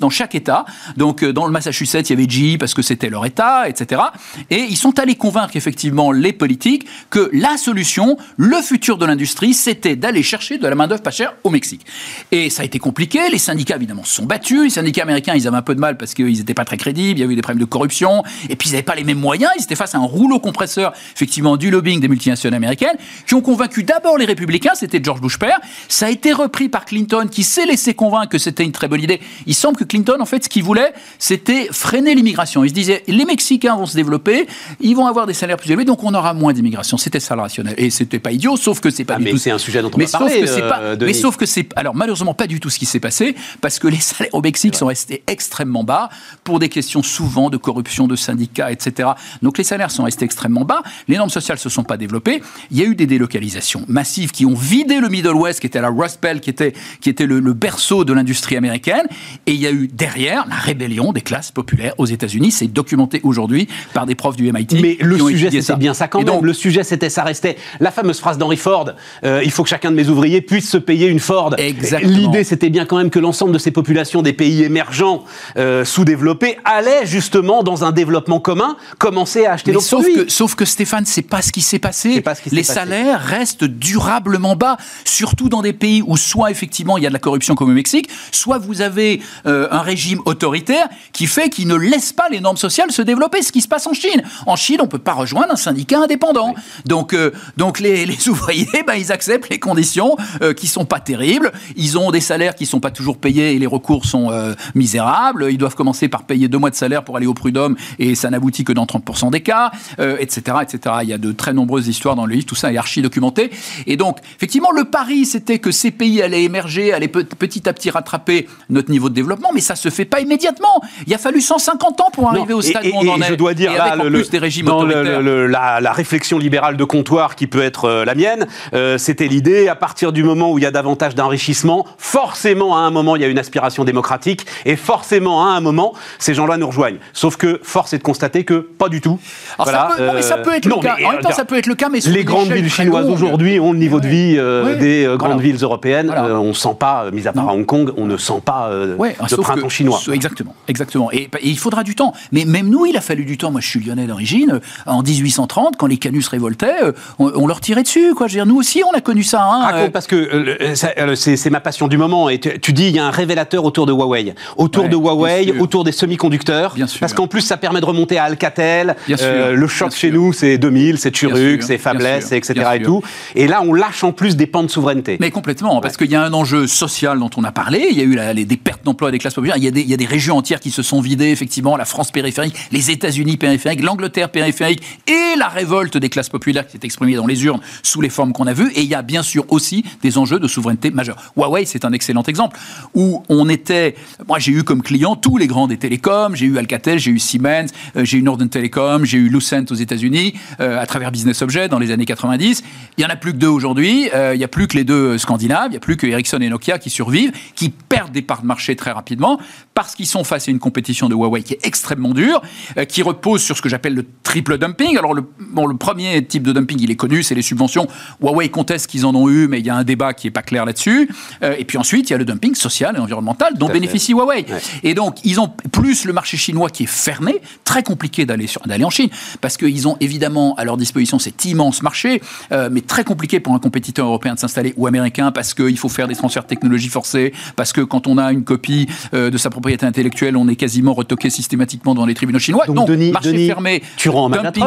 dans chaque État. Donc, euh, dans le Massachusetts, il y avait GE parce que c'était leur État, etc. Et ils sont allés convaincre effectivement les politiques que la solution, le futur de l'industrie, c'était d'aller chercher de la main-d'œuvre pas chère au Mexique. Et ça a été compliqué. Les syndicats, évidemment, se sont battus. Les syndicats américains, ils avaient un peu de mal parce qu'ils n'étaient pas très crédibles. Il y avait eu des problèmes de corruption. Et puis, ils n'avaient pas les mêmes moyens. Ils étaient face à un rouleau compresseur, effectivement, du lobbying des multinationales américaines, qui ont convaincu d'abord les républicains. C'était George Bush père. Ça a été repris par Clinton, qui s'est laissé convaincre que c'était une très bonne idée. Il semble que Clinton, en fait, ce qu'il voulait, c'était freiner l'immigration. Il se disait, les Mexicains vont se développer, ils vont avoir des salaires plus élevés, donc on aura moins d'immigration. C'était ça le rationnel. Et c'était pas idiot, sauf que c'est pas Ah, du mais tout. c'est un sujet dont on mais va sauf parler, que pas. euh, mais sauf que c'est. Alors malheureusement pas du tout ce qui s'est passé, parce que les salaires au Mexique sont restés extrêmement bas pour des questions souvent de corruption de syndicats, etc. Donc les salaires sont restés extrêmement bas. Les normes sociales se sont pas développées. Il y a eu des délocalisations massives qui ont vidé le Middle West, qui était la Rust Belt, qui était qui était le, le berceau de l'industrie américaine. Et il y a eu derrière la rébellion des classes populaires aux États-Unis. C'est documenté aujourd'hui par des profs du MIT. Mais le sujet, c'était bien ça quand Et même. donc, le sujet, c'était, ça restait la fameuse phrase d'Henry Ford euh, il faut que chacun de mes ouvriers puisse se payer une Ford. Exactement. L'idée, c'était bien quand même que l'ensemble de ces populations des pays émergents, euh, sous-développés, allaient justement dans un développement commun commencer à acheter sauf produits. que, sauf que Stéphane, c'est pas ce qui s'est passé. Pas qui Les passé. salaires restent durablement bas, surtout dans des pays où soit effectivement il y a de la corruption comme au Mexique, soit vous avez euh, un régime autoritaire qui fait qu'il ne laisse pas les normes sociales se développer. Ce qui se passe en Chine. En Chine, on peut pas rejoindre un syndicat indépendant. Donc, euh, donc les, les ouvriers, ben, ils acceptent les conditions euh, qui sont pas terribles. Ils ont des salaires qui sont pas toujours payés et les recours sont euh, misérables. Ils doivent commencer par payer deux mois de salaire pour aller au prud'homme et ça n'aboutit que dans 30% des cas, etc., etc. Il y a de très nombreuses histoires dans le livre. Tout ça est archi documenté. Et donc, effectivement, le pari, c'était que ces pays allaient émerger, allaient pe- petit à petit rattraper notre niveau de développement, mais ça se fait pas immédiatement. Il a fallu 150 ans pour arriver Non, au stade et, où on et- en est. je dois dire Et là, avec en le- plus des régimes dans le- autoritaires. le- la, la réflexion libérale de comptoir qui peut être euh, la mienne, euh, c'était l'idée à partir du moment où il y a davantage d'enrichissement, forcément à un moment il y a une aspiration démocratique et forcément à un moment ces gens-là nous rejoignent. Sauf que force est de constater que pas du tout. Alors, Voilà, ça peut, non, mais ça euh, peut être non, le cas. mais, en même temps, ça peut être le cas, mais les grandes villes chinoises aujourd'hui ont le niveau de vie euh, des grandes villes européennes. Voilà. On sent pas, mis à part à Hong Kong, on ne sent pas euh, Ouais, de sauf printemps que- chinois. Exactement, exactement. Et, et il faudra du temps. Mais même nous, il a fallu du temps. Moi, je suis lyonnais d'origine. Euh, En 1830, quand les Canus révoltaient, euh, on, on leur tirait dessus. Quoi. Je veux dire, nous aussi, on a connu ça. hein. Raconte, Euh, parce que euh, le- c'est ma passion du moment. Et tu, tu dis, il y a un révélateur autour de Huawei. Autour Ouais, de Huawei, autour des semi-conducteurs. Parce qu'en plus, ça permet de remonter à Alcatel. Le choc chez nous, c'est 2000, c'est Turuk, c'est Fabless, etc. tout. et là, on lâche en plus des pans de souveraineté. Mais complètement, parce qu'il y a un enjeu social dont on a parlé. Il y a eu la- les- des pertes d'emplois des classes populaires. Il y, a des, régions entières qui se sont vidées, effectivement. La France périphérique, les États-Unis périphériques, l'Angleterre périphérique et la révolte des classes populaires qui s'est exprimée dans les urnes sous les formes qu'on a vues. Et il y a bien sûr aussi des enjeux de souveraineté majeurs. Huawei, c'est un excellent exemple où on était. Moi, j'ai eu comme client tous les grands des télécoms. J'ai eu Alcatel, j'ai eu Siemens, euh, j'ai eu Northern Telecom, j'ai eu Lucent aux États-Unis euh, à travers Business Object dans les années 90. Il y en a plus que deux aujourd'hui. Euh, il y a plus que les deux scandinaves. Il y a plus que Ericsson et Nokia qui survivent, qui perdent des parts de marché très rapidement parce qu'ils sont face à une compétition de Huawei qui est extrêmement dure, euh, qui repose sur ce que j'appelle le triple dumping. Alors le, bon, le premier type de dumping, il est connu, c'est les subventions. Huawei conteste qu'ils en ont eu, mais il y a un débat qui est pas clair là-dessus. Euh, et puis ensuite, il y a le dumping social et environnemental dont bénéficie Huawei. Ouais. Et donc, ils ont plus le marché chinois qui est fermé, très compliqué d'aller en Chine, parce qu'ils ont évidemment à leur disposition cet immense marché, euh, mais très compliqué pour un compétiteur européen de s'installer ou américain, parce qu'il faut faire des transferts de technologie forcés, parce que quand on a une copie euh, de sa propriété intellectuelle, on est quasiment retoqué systématiquement dans les tribunaux chinois. Donc, non, Denis- marché Denis, fermé. tu rends dumping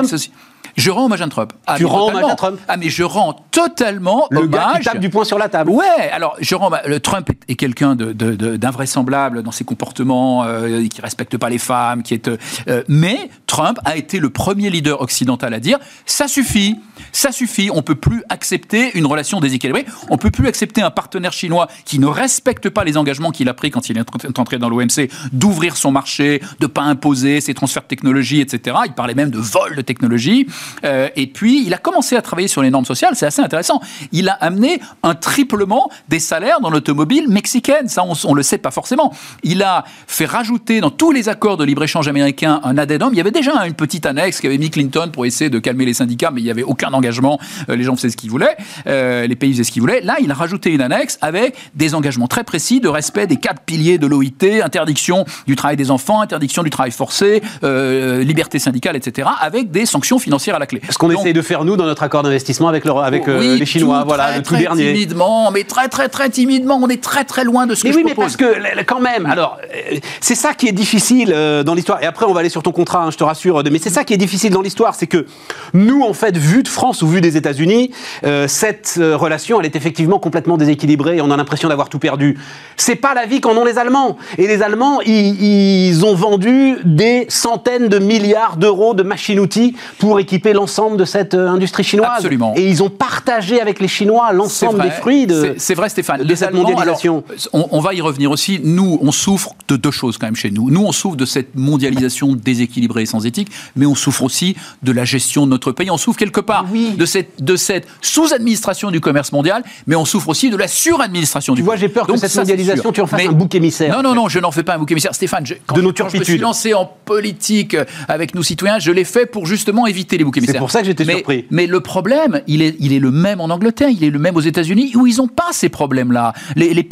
Je rends hommage à Trump. Ah, Tu rends hommage à Trump Ah, mais je rends totalement Le gars qui hommage. tape du poing sur la table. Ouais, alors je rends, le Trump est, quelqu'un de, de- de- d'invraisemblable dans ses comportements, euh, qui respecte pas les femmes, qui est. euh, euh, mais Trump a été le premier leader occidental à dire ça suffit, ça suffit, on peut plus accepter une relation déséquilibrée, on peut plus accepter un partenaire chinois qui ne respecte pas les engagements qu'il a pris quand il est entré dans l'OMC, d'ouvrir son marché, de pas imposer ses transferts de technologie, etc. Il parlait même de vol de technologie. Euh, et puis il a commencé à travailler sur les normes sociales, c'est assez intéressant. Il a amené un triplement des salaires dans l'automobile mexicaine. Ça, on, on le sait pas forcément. Il a fait rajouter dans tous les accords de libre-échange américains un addendum. Il y avait déjà une petite annexe qu'avait mis Clinton pour essayer de calmer les syndicats, mais il n'y avait aucun engagement. Euh, les gens faisaient ce qu'ils voulaient. Euh, les pays faisaient ce qu'ils voulaient. Là, il a rajouté une annexe avec des engagements très précis de respect des quatre piliers de l'OIT, interdiction du travail des enfants, interdiction du travail forcé, liberté syndicale, etc., avec des sanctions financières à la clé. Ce qu'on essaye de faire, nous, dans notre accord d'investissement avec, le- avec euh, oui, les Chinois, tout voilà, très, le tout très dernier. timidement, mais très très très timidement, on est très très loin de ce Mais que oui, je mais propose. parce que quand même, alors euh, c'est ça qui est difficile euh, dans l'histoire. Et après, on va aller sur ton contrat, hein, je te rassure. Mais c'est ça qui est difficile dans l'histoire, c'est que nous, en fait, vu de France ou vu des États-Unis, euh, cette relation, elle est effectivement complètement déséquilibrée. Et on a l'impression d'avoir tout perdu. C'est pas la vie qu'en ont les Allemands. Et les Allemands, ils, ils ont vendu des centaines de milliards d'euros de machines-outils pour équiper l'ensemble de cette euh, industrie chinoise. Absolument. Et ils ont partagé avec les Chinois l'ensemble des fruits de, c'est vrai, Stéphane, de les cette Allemands, mondialisation. alors, on, on va y revenir aussi. Nous, on souffre de deux choses quand même chez nous. Nous, on souffre de cette mondialisation déséquilibrée et sans éthique, mais on souffre aussi de la gestion de notre pays. On souffre quelque part Oui. de cette, de cette sous-administration du commerce mondial, mais on souffre aussi de la suradministration du Tu vois, commerce. j'ai peur que cette ça, mondialisation, tu en fasses Mais- un bouc émissaire. Non, non, non, je n'en fais pas un bouc émissaire. Stéphane, je, quand, De nos quand je me suis lancé en politique avec nous citoyens, je l'ai fait pour justement éviter les boucs émissaires. pour ça que j'étais surpris. Mais le problème, il est, il est le même en Angleterre, il est le même aux États-Unis, où ils n'ont pas ces problèmes-là. Les, les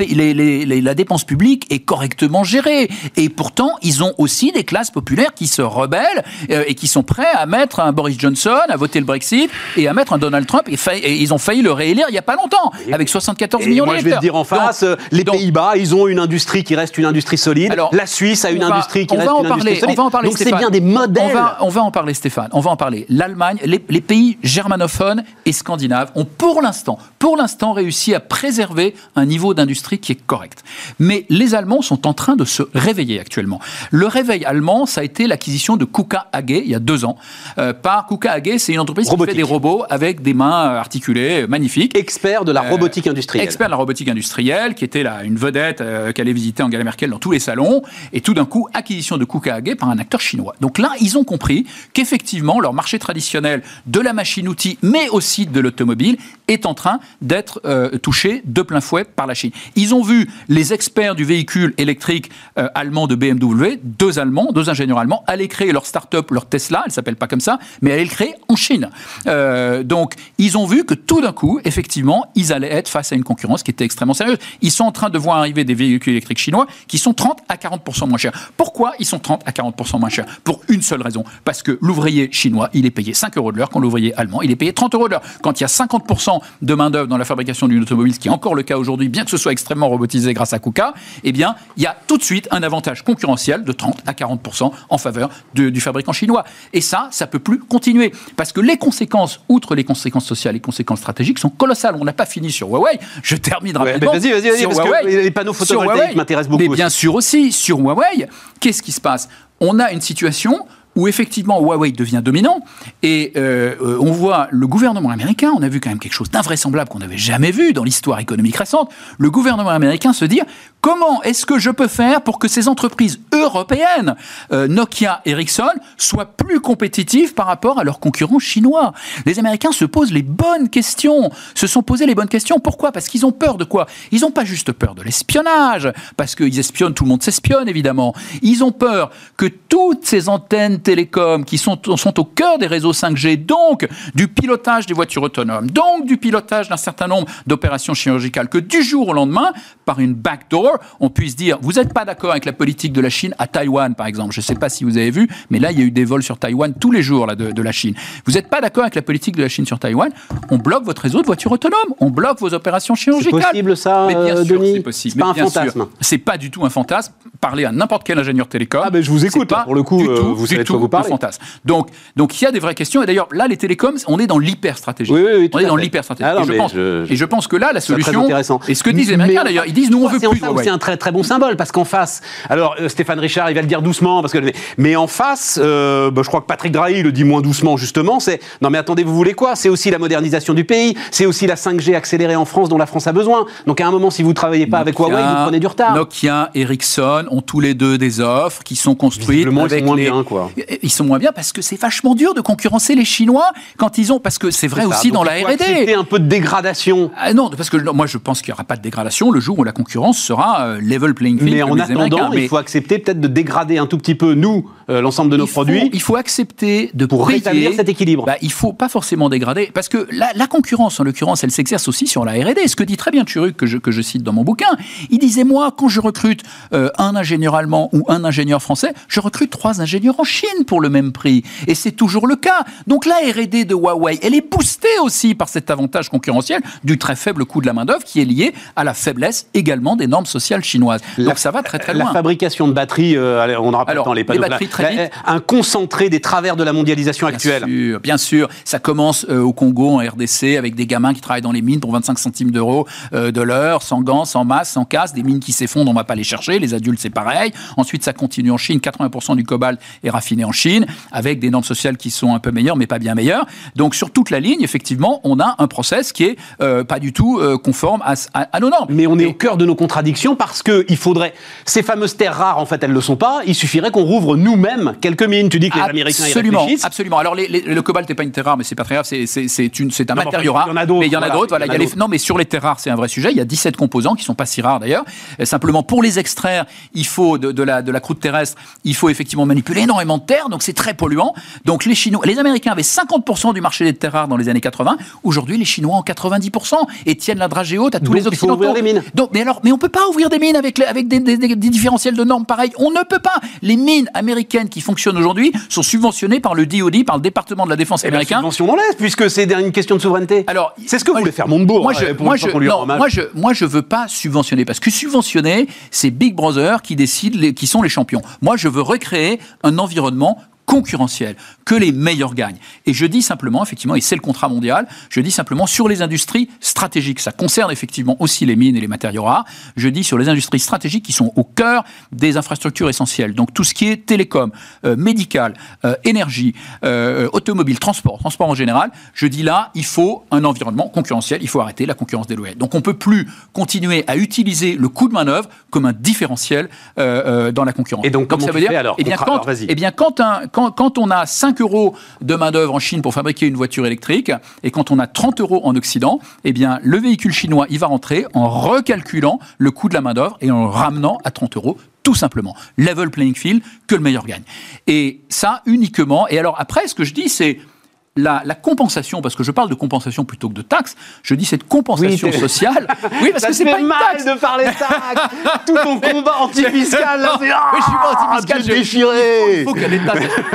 les- la dépense publique est correctement gérée. Et pourtant, ils ont aussi des classes populaires qui se rebellent euh, et qui sont prêts à mettre un Boris Johnson, à voter le Brexit et à mettre un Donald Trump. Et, failli- et ils ont failli le réélire il n'y a pas longtemps, avec 74 Et millions moi, je vais te d'électeurs. dire en face, Donc- euh, les Pays-Bas, ils ont une industrie qui reste une industrie solide. Alors, la Suisse a une va- industrie qui reste une parler, industrie solide. On va en parler, Donc c'est bien des modèles. On va, on va en parler, Stéphane. On va en parler. L'Allemagne, les, les pays germanophones et scandinaves ont pour l'instant, pour l'instant, réussi à préserver un niveau d'industrie qui est correct. Mais les Allemands sont en train de se réveiller actuellement. Le réveil allemand, ça a été l'acquisition de Kuka AG il y a deux ans euh, par Kuka AG. C'est une entreprise Robotique. qui fait des robots avec des mains euh, articulées, magnifiques. Expert de la Euh, robotique industrielle. Expert de la robotique industrielle, qui était là, une vedette euh, qu'allait visiter Angela Merkel dans tous les salons, et tout d'un coup, acquisition de Kuka par un acteur chinois. Donc là, ils ont compris qu'effectivement, leur marché traditionnel de la machine-outil, mais aussi de l'automobile, est en train d'être euh, touché de plein fouet par la Chine. Ils ont vu les experts du véhicule électrique euh, allemand de BMW, deux Allemands, deux ingénieurs allemands, aller créer leur start-up, leur Tesla, elle s'appelle pas comme ça, mais aller le créer en Chine. Euh, donc, ils ont vu que tout d'un coup, effectivement, ils allaient être face à une concurrence qui était extrêmement sérieuse. Ils sont en train de voir arriver des véhicules électriques chinois qui sont 30 à 40% moins chers. Pourquoi ils sont 30 à 40% moins chers? Pour une seule raison. Parce que l'ouvrier chinois, il est payé 5 euros de l'heure, quand l'ouvrier allemand, il est payé 30 euros de l'heure. Quand il y a 50% de main-d'œuvre dans la fabrication d'une automobile, ce qui est encore le cas aujourd'hui, bien que ce soit extrêmement robotisé grâce à KUKA, eh bien, il y a tout de suite un avantage concurrentiel de 30 à 40% en faveur de- du fabricant chinois. Et ça, ça peut plus continuer. Parce que les conséquences, outre les conséquences sociales, les conséquences stratégiques sont colossales. On n'a pas fini sur Huawei. Je termine rapidement. vas-y, vas-y, vas-y, Sur parce que Huawei. les panneaux photovoltaïques Huawei. m'intéressent beaucoup Mais bien sûr aussi, sur Huawei, qu'est-ce qui se passe? On a une situation où effectivement Huawei devient dominant et euh, on voit le gouvernement américain, on a vu quand même quelque chose d'invraisemblable qu'on n'avait jamais vu dans l'histoire économique récente, le gouvernement américain se dire comment est-ce que je peux faire pour que ces entreprises européennes, euh, Nokia, Ericsson, soient plus compétitives par rapport à leurs concurrents chinois? Les Américains se posent les bonnes questions, se sont posés les bonnes questions. Pourquoi? Parce qu'ils ont peur de quoi? Ils n'ont pas juste peur de l'espionnage, parce qu'ils espionnent, tout le monde s'espionne évidemment. Ils ont peur que toutes ces antennes télécom qui sont, sont au cœur des réseaux 5G, donc du pilotage des voitures autonomes, donc du pilotage d'un certain nombre d'opérations chirurgicales, que du jour au lendemain, par une backdoor, on puisse dire vous n'êtes pas d'accord avec la politique de la Chine à Taïwan, par exemple. Je ne sais pas si vous avez vu, mais là, il y a eu des vols sur Taïwan tous les jours là, de, de la Chine. Vous n'êtes pas d'accord avec la politique de la Chine sur Taïwan, on bloque votre réseau de voitures autonomes, on bloque vos opérations chirurgicales. possible, ça, mais bien euh, sûr, Denis? c'est possible. C'est pas mais un fantasme. C'est pas du tout un fantasme. Parlez à n'importe quel ingénieur télécom. Ah, ben, je vous c'est écoute, pas pour le coup, du euh, tout, vous du savez tout quoi vous fantasme. Donc, donc il y a des vraies questions. Et d'ailleurs, là, les télécoms, on est dans l'hyper-stratégie. Oui, oui, oui, tout on est dans fait. l'hyper-stratégie. Ah non, et, je pense, je- je- et je pense que là, la C'est très solution. intéressant. Et ce que disent les Américains, d'ailleurs, ils disent nous, on veut C'est plus. aussi un très très bon symbole parce qu'en face, alors euh, Stéphane Richard, il va le dire doucement parce que mais, en face, euh, bah, je crois que Patrick Drahi le dit moins doucement justement. C'est non mais attendez, vous voulez quoi? C'est aussi la modernisation du pays, c'est aussi la 5G accélérée en France dont la France a besoin. Donc à un moment, si vous travaillez pas avec Huawei, vous prenez du retard. Nokia, Ericsson ont tous les deux des offres qui sont construites avec moins les- bien, quoi. Ils sont moins bien parce que c'est vachement dur de concurrencer les Chinois quand ils ont parce que c'est vrai ça. aussi dans la R&D. accepter un peu de dégradation. Ah non, parce que non, moi je pense qu'il n'y aura pas de dégradation le jour où la concurrence sera euh, level playing field. Mais en attendant, il faut accepter peut-être de dégrader un tout petit peu nous euh, l'ensemble de nos il faut- produits il faut accepter de pour payer- rétablir cet équilibre. Bah, il faut pas forcément dégrader, parce que la, la concurrence, en l'occurrence, elle s'exerce aussi sur la R&D. Ce que dit très bien Turuk, que je, que je cite dans mon bouquin, il disait, moi, quand je recrute euh, un ingénieur allemand ou un ingénieur français, je recrute trois ingénieurs en Chine. Chine pour le même prix. Et c'est toujours le cas. Donc la R&D de Huawei, elle est boostée aussi par cet avantage concurrentiel du très faible coût de la main-d'œuvre qui est lié à la faiblesse également des normes sociales chinoises. Donc ça va très très loin. La fabrication de batteries, euh, on aura pas le temps, les panneaux. Les batteries, très vite. Un concentré des travers de la mondialisation actuelle. Bien sûr, bien sûr. Ça commence euh, au Congo, en RDC, avec des gamins qui travaillent dans les mines pour 25 centimes d'euros euh, de l'heure, sans gants, sans masse, sans casse, des mines qui s'effondrent, on va pas les chercher. Les adultes, c'est pareil. Ensuite, ça continue en Chine. 80% du cobalt est raffiné en Chine, avec des normes sociales qui sont un peu meilleures, mais pas bien meilleures. Donc sur toute la ligne, effectivement, on a un process qui est pas du tout conforme à, à, nos normes. Mais on est au cœur de nos contradictions parce qu'il faudrait ces fameuses terres rares, en fait, elles ne le sont pas. Il suffirait qu'on rouvre nous-mêmes quelques mines. Tu dis que les Américains y réfléchissent. Absolument. Alors, le cobalt n'est pas une terre rare, mais c'est pas très grave. C'est un matériau rare. Il y en a d'autres. Mais il y en a d'autres. Non, mais sur les terres rares, c'est un vrai sujet. Il y a 17 composants qui sont pas si rares d'ailleurs. Simplement, pour les extraire, il faut de, la, de la croûte terrestre, il faut effectivement manipuler énormément de terre. Donc, c'est très polluant. Donc, les Chinois, les Américains avaient 50% du marché des terres rares dans les années 80. Aujourd'hui, les Chinois ont 90% et tiennent la dragée haute à tous les Occidentaux. Il faut ouvrir les mines. Donc, mais alors, mais on peut pas ouvrir des mines avec, avec des, des, différentiels de normes pareils. On ne peut pas. Les mines américaines qui fonctionnent aujourd'hui sont subventionnées par le DoD, par le département de la défense eh ben, américain. Subvention dans l'Est, puisque c'est une question de souveraineté. Alors, c'est ce que vous voulez faire Montebourg. Moi, je, euh, moi, je, non, moi, je, moi, je veux pas subventionner parce que subventionner, c'est Big Brother qui décide les, qui sont les champions. Moi, je veux recréer un environnement concurrentiel, que les meilleurs gagnent. Et je dis simplement, effectivement, et c'est le contrat mondial, je dis simplement sur les industries stratégiques, ça concerne effectivement aussi les mines et les matériaux rares, je dis sur les industries stratégiques qui sont au cœur des infrastructures essentielles. Donc tout ce qui est télécom, euh, médical, euh, énergie, euh, automobile, transport, transport en général, je dis là, il faut un environnement concurrentiel, il faut arrêter la concurrence déloyale. Donc on ne peut plus continuer à utiliser le coût de manœuvre comme un différentiel dans la concurrence. Et donc, comment ça veut dire alors, eh bien, quand, eh bien, quand un, quand, on a 5 euros de main-d'œuvre en Chine pour fabriquer une voiture électrique, et quand on a 30 euros en Occident, eh bien, le véhicule chinois, il va rentrer en recalculant le coût de la main-d'œuvre et en le ramenant à 30 euros tout simplement. Level playing field, que le meilleur gagne. Et ça uniquement. Et alors après, ce que je dis, c'est la, compensation, parce que je parle de compensation plutôt que de taxe, je dis cette compensation sociale. Oui, parce que c'est pas une mal taxe. de parler taxe. Tout ton combat anti-fiscal, là, c'est ah, je suis pas anti-fiscal, je déchiré. Il faut, qu'elle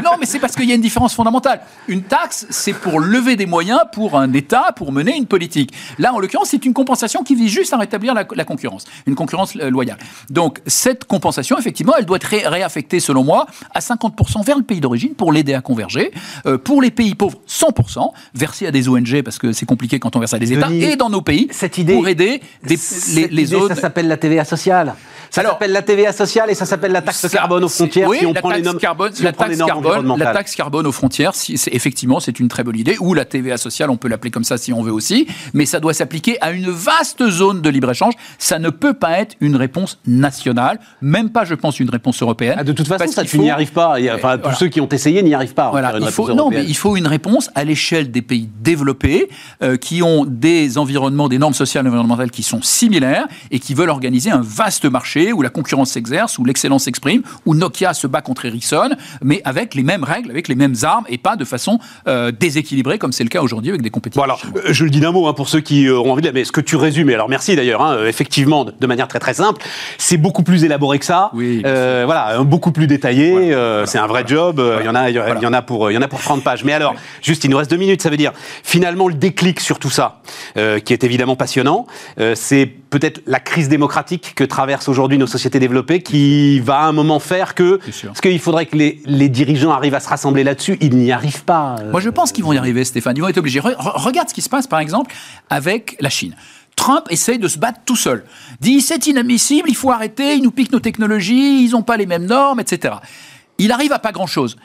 Non, mais c'est parce qu'il y a une différence fondamentale. Une taxe, c'est pour lever des moyens pour un État, pour mener une politique. Là, en l'occurrence, c'est une compensation qui vise juste à rétablir la, concurrence, une concurrence euh, loyale. Donc, cette compensation, effectivement, elle doit être réaffectée, selon moi, à 50% vers le pays d'origine pour l'aider à converger. Euh, pour les pays pauvres, 100% versés à des ONG parce que c'est compliqué quand on verse à des États et dans nos pays cette idée, pour aider les, les autres. Ça s'appelle la TVA sociale. Ça s'appelle la TVA sociale et ça s'appelle la taxe carbone aux frontières. Oui, si on la, prend taxe les carbone, la, taxe carbone, la taxe carbone aux frontières, si, effectivement, c'est une très bonne idée. Ou la TVA sociale, on peut l'appeler comme ça si on veut aussi. Mais ça doit s'appliquer à une vaste zone de libre-échange. Ça ne peut pas être une réponse nationale, même pas, je pense, une réponse européenne. Ah, de toute façon, ça, tu n'y arrives pas. Enfin, tous ceux qui ont essayé n'y arrivent pas. Voilà, il faut, non, mais il faut une réponse à l'échelle des pays développés euh, qui ont des environnements, des normes sociales et environnementales qui sont similaires et qui veulent organiser un vaste marché où la concurrence s'exerce, où l'excellence s'exprime, où Nokia se bat contre Ericsson, mais avec les mêmes règles, avec les mêmes armes et pas de façon euh, déséquilibrée comme c'est le cas aujourd'hui avec des compétitions. Bon alors, euh, je le dis d'un mot hein, pour ceux qui auront envie de... Mais ce que tu résumes, alors merci d'ailleurs, hein, effectivement, de manière très très simple, c'est beaucoup plus élaboré que ça. Oui. voilà, beaucoup plus détaillé. c'est un vrai job. Il y en a, il y en a pour, il y en a pour 30 pages. Mais alors, juste, il nous reste deux minutes. Ça veut dire finalement le déclic sur tout ça, qui est évidemment passionnant, c'est peut-être la crise démocratique que traversent aujourd'hui nos sociétés développées qui va à un moment faire que... Parce qu'il faudrait que les, les, dirigeants arrivent à se rassembler là-dessus. Ils n'y arrivent pas. Moi, je pense qu'ils vont y arriver, Stéphane. Ils vont être obligés. regarde ce qui se passe, par exemple, avec la Chine. Trump essaye de se battre tout seul. Dit c'est inadmissible, il faut arrêter, ils nous piquent nos technologies, ils n'ont pas les mêmes normes, etc. Il arrive à pas grand-chose.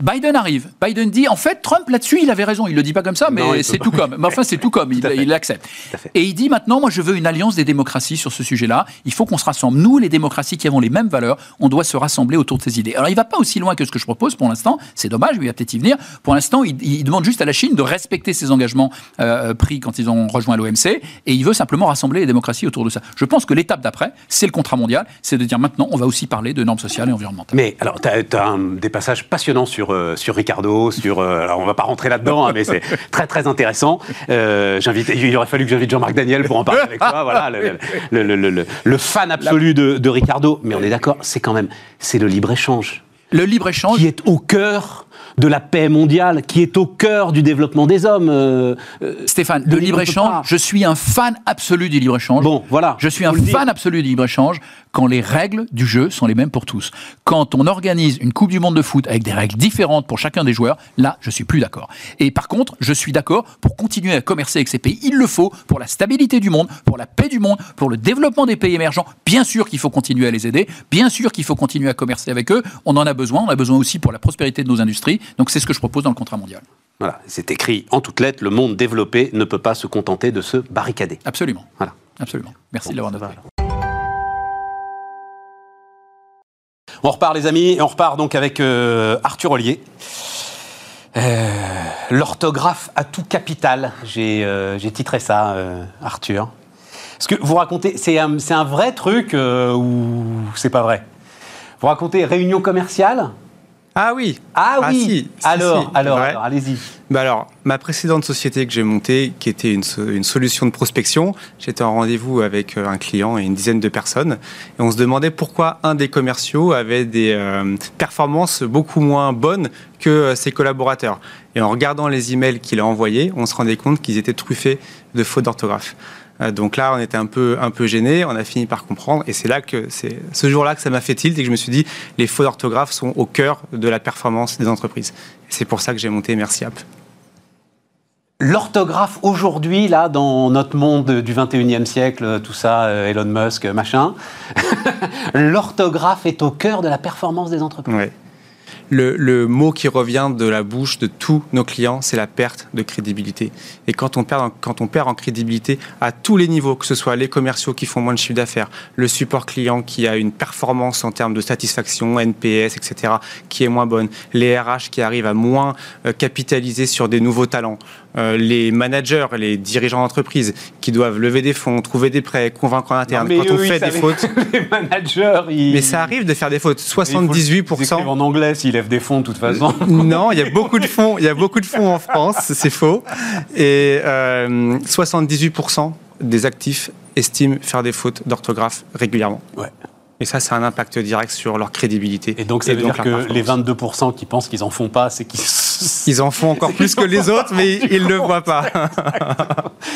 Biden arrive. Biden dit, en fait, Trump là-dessus, il avait raison. Il le dit pas comme ça, mais c'est tout comme. Mais enfin, c'est tout comme. Il l'accepte. Et il dit maintenant, moi, je veux une alliance des démocraties sur ce sujet-là. Il faut qu'on se rassemble. Nous, les démocraties qui avons les mêmes valeurs, on doit se rassembler autour de ces idées. Alors, il va pas aussi loin que ce que je propose pour l'instant. C'est dommage, mais il va peut-être y venir. Pour l'instant, il, demande juste à la Chine de respecter ses engagements euh, pris quand ils ont rejoint l'OMC, et il veut simplement rassembler les démocraties autour de ça. Je pense que l'étape d'après, c'est le contrat mondial, c'est de dire maintenant, on va aussi parler de normes sociales et environnementales. Mais alors, tu as, des passages passionnants sur euh, sur, Ricardo, sur. Euh, alors on va pas rentrer là-dedans, hein, mais c'est très très intéressant. Euh, j'invite, il aurait fallu que j'invite Jean-Marc Daniel pour en parler avec toi. Voilà, le, fan absolu de, de, Ricardo. Mais on est d'accord, c'est quand même, c'est le libre échange. Le libre-échange. Qui est au cœur de la paix mondiale, qui est au cœur du développement des hommes. Euh, euh, Stéphane, le libre-échange, je suis un fan absolu du libre-échange. Bon, voilà. Je suis un fan absolu du libre-échange quand les règles du jeu sont les mêmes pour tous. Quand on organise une Coupe du Monde de foot avec des règles différentes pour chacun des joueurs, là, je suis plus d'accord. Et par contre, je suis d'accord pour continuer à commercer avec ces pays. Il le faut pour la stabilité du monde, pour la paix du monde, pour le développement des pays émergents. Bien sûr qu'il faut continuer à les aider. Bien sûr qu'il faut continuer à commercer avec eux. On en a besoin. On a besoin aussi pour la prospérité de nos industries. Donc c'est ce que je propose dans le contrat mondial. Voilà, c'est écrit en toutes lettres, le monde développé ne peut pas se contenter de se barricader. Absolument. Voilà. Absolument. Merci de l'avoir noté. On repart les amis, et on repart donc avec euh, Arthur Ollier. Euh, l'orthographe à tout capital, j'ai euh, titré ça, Arthur. Ce que vous racontez, c'est un, un, vrai truc ou c'est pas vrai? Vous racontez réunion commerciale? Ah oui. Ah, ah oui. alors, alors, allez-y. Bah alors, ma précédente société que j'ai montée, qui était une, une solution de prospection, j'étais en rendez-vous avec euh, un client et une dizaine de personnes, et on se demandait pourquoi un des commerciaux avait des euh, performances beaucoup moins bonnes que euh, ses collaborateurs. Et en regardant les emails qu'il a envoyés, on se rendait compte qu'ils étaient truffés de fautes d'orthographe. Euh, donc là, on était un peu, un peu gêné, on a fini par comprendre, et c'est là que c'est ce jour-là que ça m'a fait tilt et que je me suis dit, les faux d'orthographe sont au cœur de la performance des entreprises. C'est pour ça que j'ai monté Merci App. L'orthographe aujourd'hui, là, dans notre monde du 21e siècle, tout ça, euh, Elon Musk, machin, l'orthographe est au cœur de la performance des entreprises le, mot qui revient de la bouche de tous nos clients, c'est la perte de crédibilité. Et quand on, perd, quand on perd en crédibilité à tous les niveaux, que ce soit les commerciaux qui font moins de chiffre d'affaires, le support client qui a une performance en termes de satisfaction, NPS, etc., qui est moins bonne, les RH qui arrivent à moins euh, capitaliser sur des nouveaux talents, les managers, les dirigeants d'entreprise qui doivent lever des fonds, trouver des prêts, convaincre en interne. quand on fait des fautes. les managers, Mais ça arrive de faire des fautes. 78%. en anglais s'ils lèvent des fonds, de toute façon. non, il y a beaucoup de fonds. Il y a beaucoup de fonds en France, c'est faux. Et 78% euh, des actifs estiment faire des fautes d'orthographe régulièrement. Ouais. Et ça, c'est un impact direct sur leur crédibilité. Et donc, ça veut dire que les 22% qui pensent qu'ils en font pas, c'est qu'ils... Ils en font encore plus que les autres, mais ils ne le voient pas.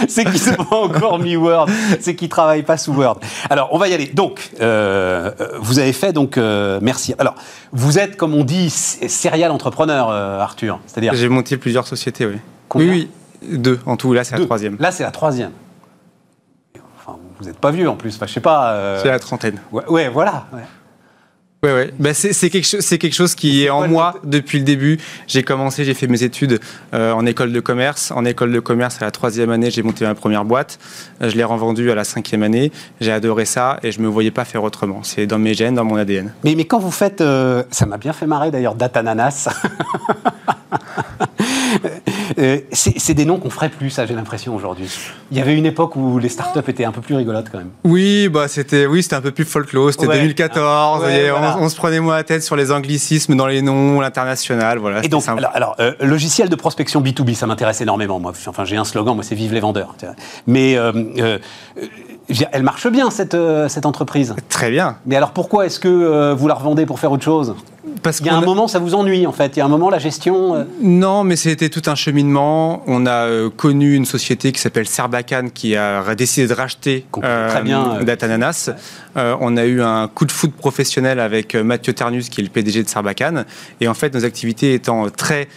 c'est qu'ils sont pas encore mis Word, c'est qu'ils travaillent pas sous Word. Alors, on va y aller. Donc, euh, vous avez fait, donc, euh, merci. Alors, vous êtes, comme on dit, serial entrepreneur, euh, Arthur. C'est-à-dire... J'ai monté plusieurs sociétés, oui. oui, oui, deux en tout. Là, c'est la troisième. Là, c'est la troisième vous n'êtes pas vieux en plus. Enfin, je sais pas. Euh, c'est la trentaine. Ouais, voilà. Ouais. Ouais, bah, c'est quelque, chose, quelque chose qui est en moi depuis le début. J'ai commencé, j'ai fait mes études euh, en école de commerce. En école de commerce, à la troisième année, j'ai monté ma première boîte. Euh, je l'ai revendue à la cinquième année. J'ai adoré ça et je ne me voyais pas faire autrement. C'est dans mes gènes, dans mon ADN. Mais, mais quand vous faites, ça m'a bien fait marrer d'ailleurs, Datananas. Euh, c'est des noms qu'on ferait plus, ça, j'ai l'impression aujourd'hui. Il y avait une époque où les startups étaient un peu plus rigolotes quand même. Oui, bah c'était oui, c'était un peu plus folklore. C'était 2014. on, se prenait moins la tête sur les anglicismes dans les noms, l'international, voilà. Et donc, alors, euh, logiciel de prospection B2B, ça m'intéresse énormément. Moi, enfin, j'ai un slogan, moi, c'est vive les vendeurs. Mais euh, elle marche bien cette, cette entreprise. Très bien. Mais alors pourquoi est-ce que vous la revendez pour faire autre chose? Parce qu'il y a un moment, ça vous ennuie en fait. Il y a un moment, la gestion. Euh, non, mais c'était tout un cheminement. On a euh, connu une société qui s'appelle Serbacan qui a décidé de racheter euh, très bien, Datananas. on a eu un coup de foot professionnel avec Mathieu Ternus, qui est le PDG de Serbacan. Et en fait, nos activités étant très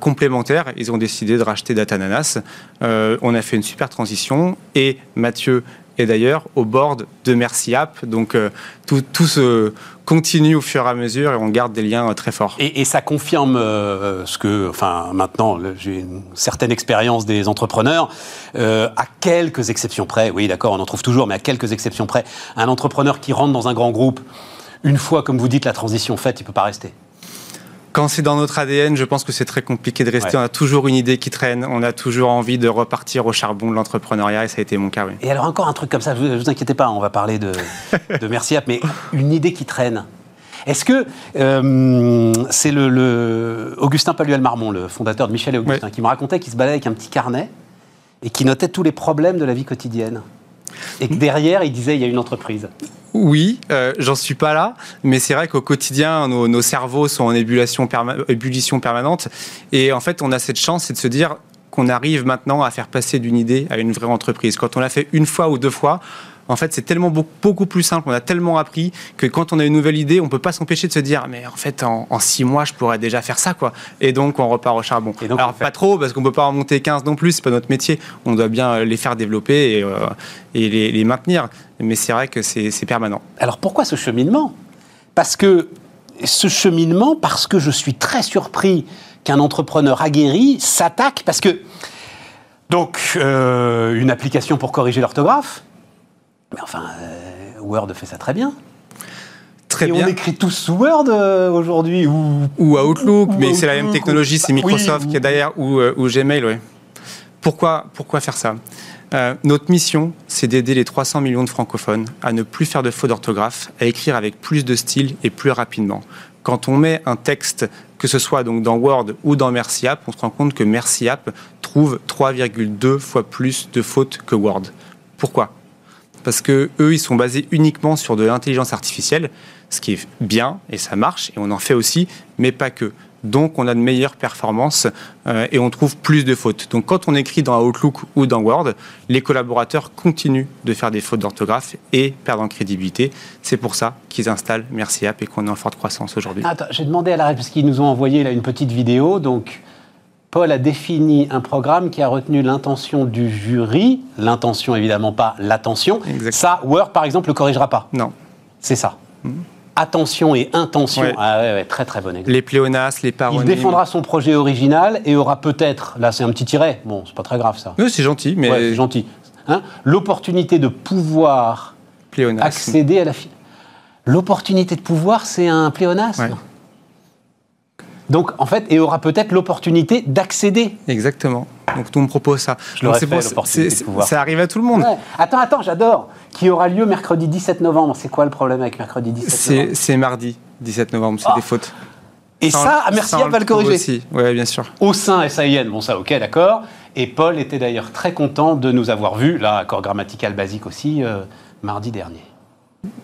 complémentaires, ils ont décidé de racheter Datananas. on a fait une super transition et Mathieu et d'ailleurs au board de Merci App. Donc euh, tout, tout, se continue au fur et à mesure et on garde des liens euh, très forts. Et, ça confirme euh, ce que, enfin maintenant j'ai une certaine expérience des entrepreneurs, à quelques exceptions près, oui d'accord on en trouve toujours, mais à quelques exceptions près, un entrepreneur qui rentre dans un grand groupe, une fois comme vous dites la transition faite, il ne peut pas rester quand c'est dans notre ADN, je pense que c'est très compliqué de rester. On a toujours une idée qui traîne, on a toujours envie de repartir au charbon de l'entrepreneuriat et ça a été mon cas. Oui. Et alors encore un truc comme ça, ne vous, inquiétez pas, on va parler de, de Merci mais une idée qui traîne. Est-ce que euh, c'est le, Augustin Paluel-Marmont, le fondateur de Michel et Augustin, qui me racontait qu'il se baladait avec un petit carnet et qui notait tous les problèmes de la vie quotidienne? Et que derrière, il disait il y a une entreprise. Oui, euh, j'en suis pas là, mais c'est vrai qu'au quotidien, nos, cerveaux sont en ébullition, ébullition permanente. Et en fait, on a cette chance, c'est de se dire qu'on arrive maintenant à faire passer d'une idée à une vraie entreprise. Quand on l'a fait une fois ou deux fois, en fait, c'est tellement beau- beaucoup plus simple. On a tellement appris que quand on a une nouvelle idée, on peut pas s'empêcher de se dire, mais en fait, en, en six mois, je pourrais déjà faire ça, quoi. Et donc, on repart au charbon. Et donc, Alors, pas trop, parce qu'on peut pas en monter 15 non plus, c'est pas notre métier. On doit bien les faire développer et, euh, et les, les maintenir. Mais c'est vrai que c'est c'est permanent. Alors pourquoi ce cheminement? Parce que ce cheminement, parce que je suis très surpris qu'un entrepreneur aguerri s'attaque, parce que donc euh, une application pour corriger l'orthographe, mais enfin euh, Word fait ça très bien. Très Et bien. on écrit tous sous Word euh, aujourd'hui ou Ou Outlook, Ou mais c'est la même Outlook, technologie, c'est Microsoft oui, qui est derrière, ou, euh, ou Gmail, oui. Pourquoi, pourquoi faire ça? Euh, Notre mission, c'est d'aider les 300 millions de francophones à ne plus faire de fautes d'orthographe, à écrire avec plus de style et plus rapidement. Quand on met un texte, que ce soit donc dans Word ou dans Merci App, on se rend compte que Merci App trouve 3,2 fois plus de fautes que Word. Pourquoi? Parce que eux, ils sont basés uniquement sur de l'intelligence artificielle, ce qui est bien et ça marche et on en fait aussi, mais pas que. Donc, on a de meilleures performances euh, et on trouve plus de fautes. Donc, quand on écrit dans Outlook ou dans Word, les collaborateurs continuent de faire des fautes d'orthographe et perdent en crédibilité. C'est pour ça qu'ils installent Merci App et qu'on est en forte croissance aujourd'hui. Attends, j'ai demandé à la parce qu'ils nous ont envoyé là une petite vidéo. Donc, Paul a défini un programme qui a retenu l'intention du jury. L'intention, évidemment, pas l'attention. Ça, Word, par exemple, le corrigera pas. Non. C'est ça. Attention et intention. Ouais. Ah ouais, ouais, très très bon exemple. Les pléonasmes, les Il paronymes. défendra son projet original et aura peut-être, là c'est un petit tiret, bon c'est pas très grave ça, Oui, c'est gentil, mais Ouais, c'est gentil, Hein, l'opportunité de pouvoir pléonasme. accéder à la... L'opportunité de pouvoir, c'est un pléonasme. Donc en fait, et aura peut-être l'opportunité d'accéder. Exactement. Donc, nous, on propose ça. Je Donc, fait, pour- de. Ça arrive à tout le monde. Ouais. Attends, attends, j'adore. Qui aura lieu mercredi 17 novembre. C'est quoi le problème avec mercredi 17 novembre C'est mardi 17 novembre, c'est Ah. des fautes. Et ça, merci, à va le corriger. aussi. Ouais, bien sûr. Au sein SAIN, bon ça ok d'accord. Et Paul était d'ailleurs très content de nous avoir vus, là, accord grammatical basique aussi, euh, mardi dernier.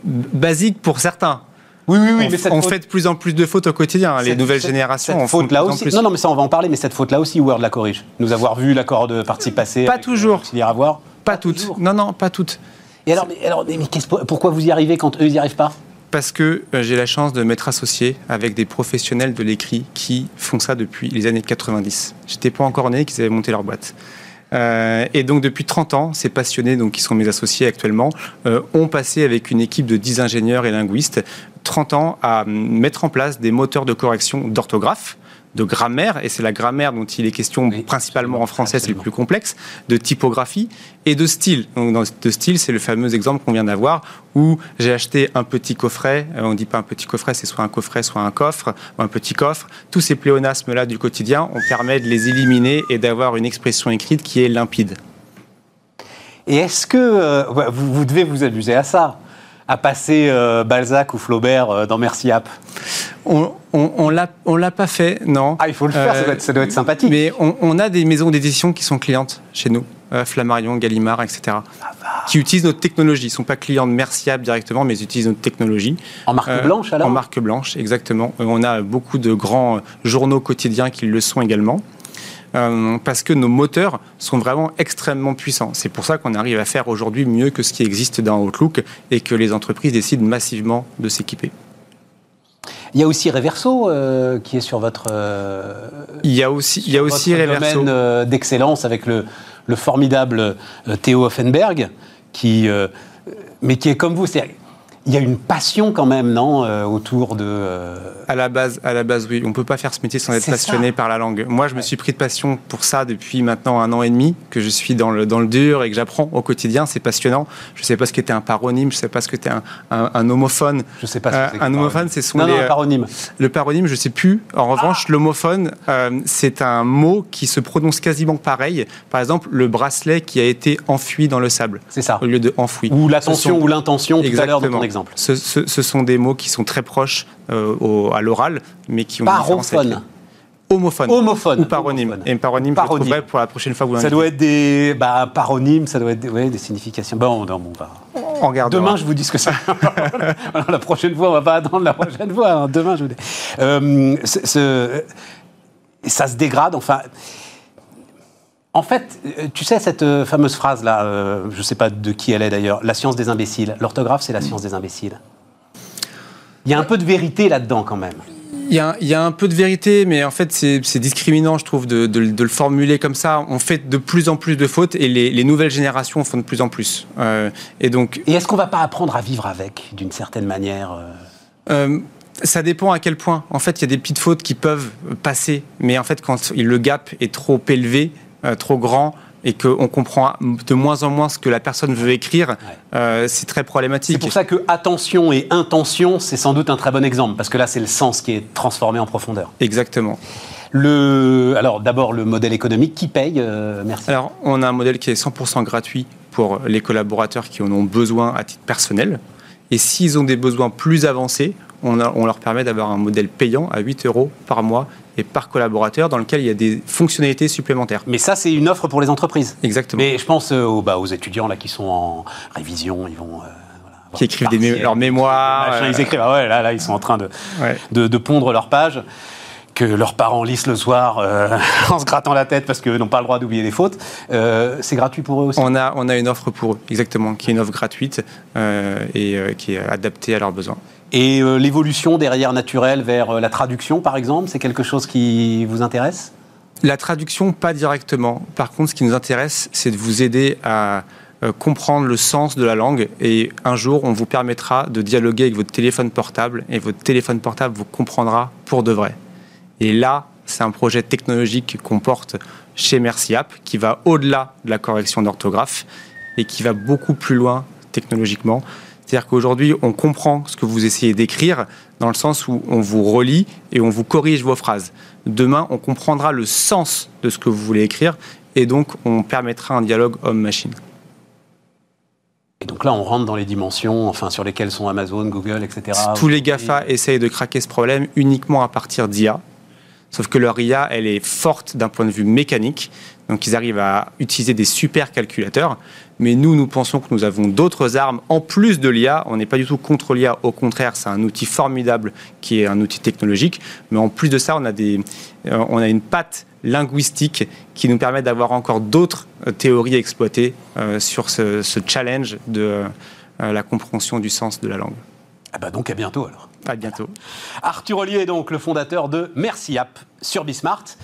Basique pour certains. Oui, oui, on on fait de plus en plus de fautes au quotidien. hein. Les Cette- nouvelles cette- générations cette en font de faute là plus en aussi. plus. Non, non, mais ça on va en parler. Mais cette faute là aussi, Word la corrige. Nous avoir vu l'accord de participe passé. Pas toujours. à voir. Pas toutes. toujours. Non, non, pas toutes. Et alors, mais, alors, mais, mais pourquoi vous y arrivez quand eux ils n'y arrivent pas? Parce que euh, j'ai la chance de m'être associé avec des professionnels de l'écrit qui font ça depuis les années 90. J'étais pas encore né qu'ils avaient monté leur boîte. Euh, et donc depuis 30 ans, ces passionnés, donc qui sont mes associés actuellement, euh, ont passé avec une équipe de 10 ingénieurs et linguistes 30 ans à mettre en place des moteurs de correction d'orthographe, de grammaire, et c'est la grammaire dont il est question Oui, principalement en français, c'est le plus complexe, de typographie et de style. Donc, dans, de style, c'est le fameux exemple qu'on vient d'avoir où j'ai acheté un petit coffret. euh, on dit pas un petit coffret, c'est soit un coffret, soit un coffre, ou un petit coffre. Tous ces pléonasmes-là du quotidien, on permet de les éliminer et d'avoir une expression écrite qui est limpide. Et est-ce que euh, vous, vous devez vous amuser à ça À passer euh, Balzac ou Flaubert euh, dans Merci App On, on, on l'a, on l'a pas fait, non. Ah, il faut le faire, ça, Euh, doit être, ça doit être sympathique. Mais on, on a des maisons d'édition qui sont clientes chez nous, euh, Flammarion, Gallimard, etc., qui utilisent notre technologie. Ils ne sont pas clients de Merciable directement, mais ils utilisent notre technologie. En marque Euh, blanche alors? En marque blanche, exactement. Euh, On a beaucoup de grands euh, journaux quotidiens qui le sont également. Euh, parce que nos moteurs sont vraiment extrêmement puissants. C'est pour ça qu'on arrive à faire aujourd'hui mieux que ce qui existe dans Outlook et que les entreprises décident massivement de s'équiper. Il y a aussi Reverso euh, qui est sur votre, euh, Il y a aussi, il y a aussi Reverso. domaine d'excellence avec le, le formidable Théo Offenberg, qui, mais qui est comme vous. Il y a une passion quand même, non, euh, autour de. euh, À la base, à la base, oui. On peut pas faire ce métier sans être passionné ça. par la langue. Moi, je me suis pris de passion pour ça depuis maintenant un an et demi, que je suis dans le, dans le dur et que j'apprends au quotidien. C'est passionnant. Je sais pas ce qu'était un paronyme, je sais pas ce qu'était un, un, un homophone. Je sais pas. Ce que Euh, un homophone, c'est son Non, non, les, un euh, paronyme. Le paronyme, je sais plus. En revanche, l'homophone, euh, c'est un mot qui se prononce quasiment pareil. Par exemple, le bracelet qui a été enfui dans le sable C'est ça. au lieu de enfoui. Ou l'attention sont- ou l'intention tout à exemple. Ce, ce- ce sont des mots qui sont très proches euh, au- à l'oral, mais qui ont Parophone. Homophone. Homophone. Ou paronyme. Homophone. Et paronyme, Paronyme. je le pour la prochaine fois vous Ça doit être des bah, paronymes, ça doit être des, ouais, des significations. Bon, non, bon, bah. On regardera. Demain, je vous dis ce que c'est. Alors, la prochaine fois, on va pas attendre la prochaine fois. hein. Demain, je vous dis. Euh, ce- ce- ça se dégrade. Enfin, en fait, euh, tu sais cette euh, fameuse phrase là, euh, je sais pas de qui elle est d'ailleurs. La science des imbéciles. L'orthographe, c'est la science des imbéciles. Il y a un peu de vérité là-dedans quand même. Il y, a, il y a un peu de vérité, mais en fait, c'est discriminant, je trouve, de, de- de le formuler comme ça. On fait de plus en plus de fautes et les, les nouvelles générations font de plus en plus. Euh, et donc, Et est-ce qu'on va pas apprendre à vivre avec, d'une certaine manière Euh, ça dépend à quel point. En fait, il y a des petites fautes qui peuvent passer, mais en fait, quand le gap est trop élevé, euh, trop grand, et qu'on comprend de moins en moins ce que la personne veut écrire, euh, c'est très problématique. C'est pour ça que attention et intention, c'est sans doute un très bon exemple, parce que là, c'est le sens qui est transformé en profondeur. Exactement. Le, alors, d'abord, le modèle économique, qui paye euh, Merci. Alors, on a un modèle qui est 100% gratuit pour les collaborateurs qui en ont besoin à titre personnel. Et s'ils ont des besoins plus avancés, on, a- on leur permet d'avoir un modèle payant à 8 euros par mois et par collaborateur dans lequel il y a des fonctionnalités supplémentaires. Mais ça, c'est une offre pour les entreprises. Exactement. Mais je pense euh, aux, bah, aux étudiants là, qui sont en révision, ils vont... euh, Qui écrivent des mé- partiels, leurs mémoires, machin, euh, Ils écrivent, ah ouais, là, là, ils sont en train de, Ouais. de, de pondre leur page que leurs parents lisent le soir euh, en se grattant la tête parce qu'ils n'ont pas le droit d'oublier des fautes. Euh, c'est gratuit pour eux aussi? On a, on a une offre pour eux, exactement, qui est une offre gratuite et qui est adaptée à leurs besoins. Et euh, l'évolution derrière naturelle vers euh, la traduction, par exemple, c'est quelque chose qui vous intéresse? La traduction, pas directement. Par contre, ce qui nous intéresse, c'est de vous aider à euh, comprendre le sens de la langue. Et un jour, on vous permettra de dialoguer avec votre téléphone portable et votre téléphone portable vous comprendra pour de vrai. Et là, c'est un projet technologique qu'on porte chez MerciApp qui va au-delà de la correction d'orthographe et qui va beaucoup plus loin technologiquement. C'est-à-dire qu'aujourd'hui, on comprend ce que vous essayez d'écrire dans le sens où on vous relit et on vous corrige vos phrases. Demain, on comprendra le sens de ce que vous voulez écrire et donc on permettra un dialogue homme-machine. Et donc là, on rentre dans les dimensions enfin, sur lesquelles sont Amazon, Google, etc. Tous les GAFA essayent de craquer ce problème uniquement à partir d'IA. Sauf que leur IA, elle est forte d'un point de vue mécanique. Donc ils arrivent à utiliser des super calculateurs. Mais nous, nous pensons que nous avons d'autres armes en plus de l'IA. On n'est pas du tout contre l'IA. Au contraire, c'est un outil formidable qui est un outil technologique. Mais en plus de ça, on a, des, euh, on a une patte linguistique qui nous permet d'avoir encore d'autres euh, théories à exploiter euh, sur ce, ce challenge de la compréhension du sens de la langue. Ah bah donc à bientôt alors. À bientôt. Arthur Ollier est donc le fondateur de Merci App sur Bismart.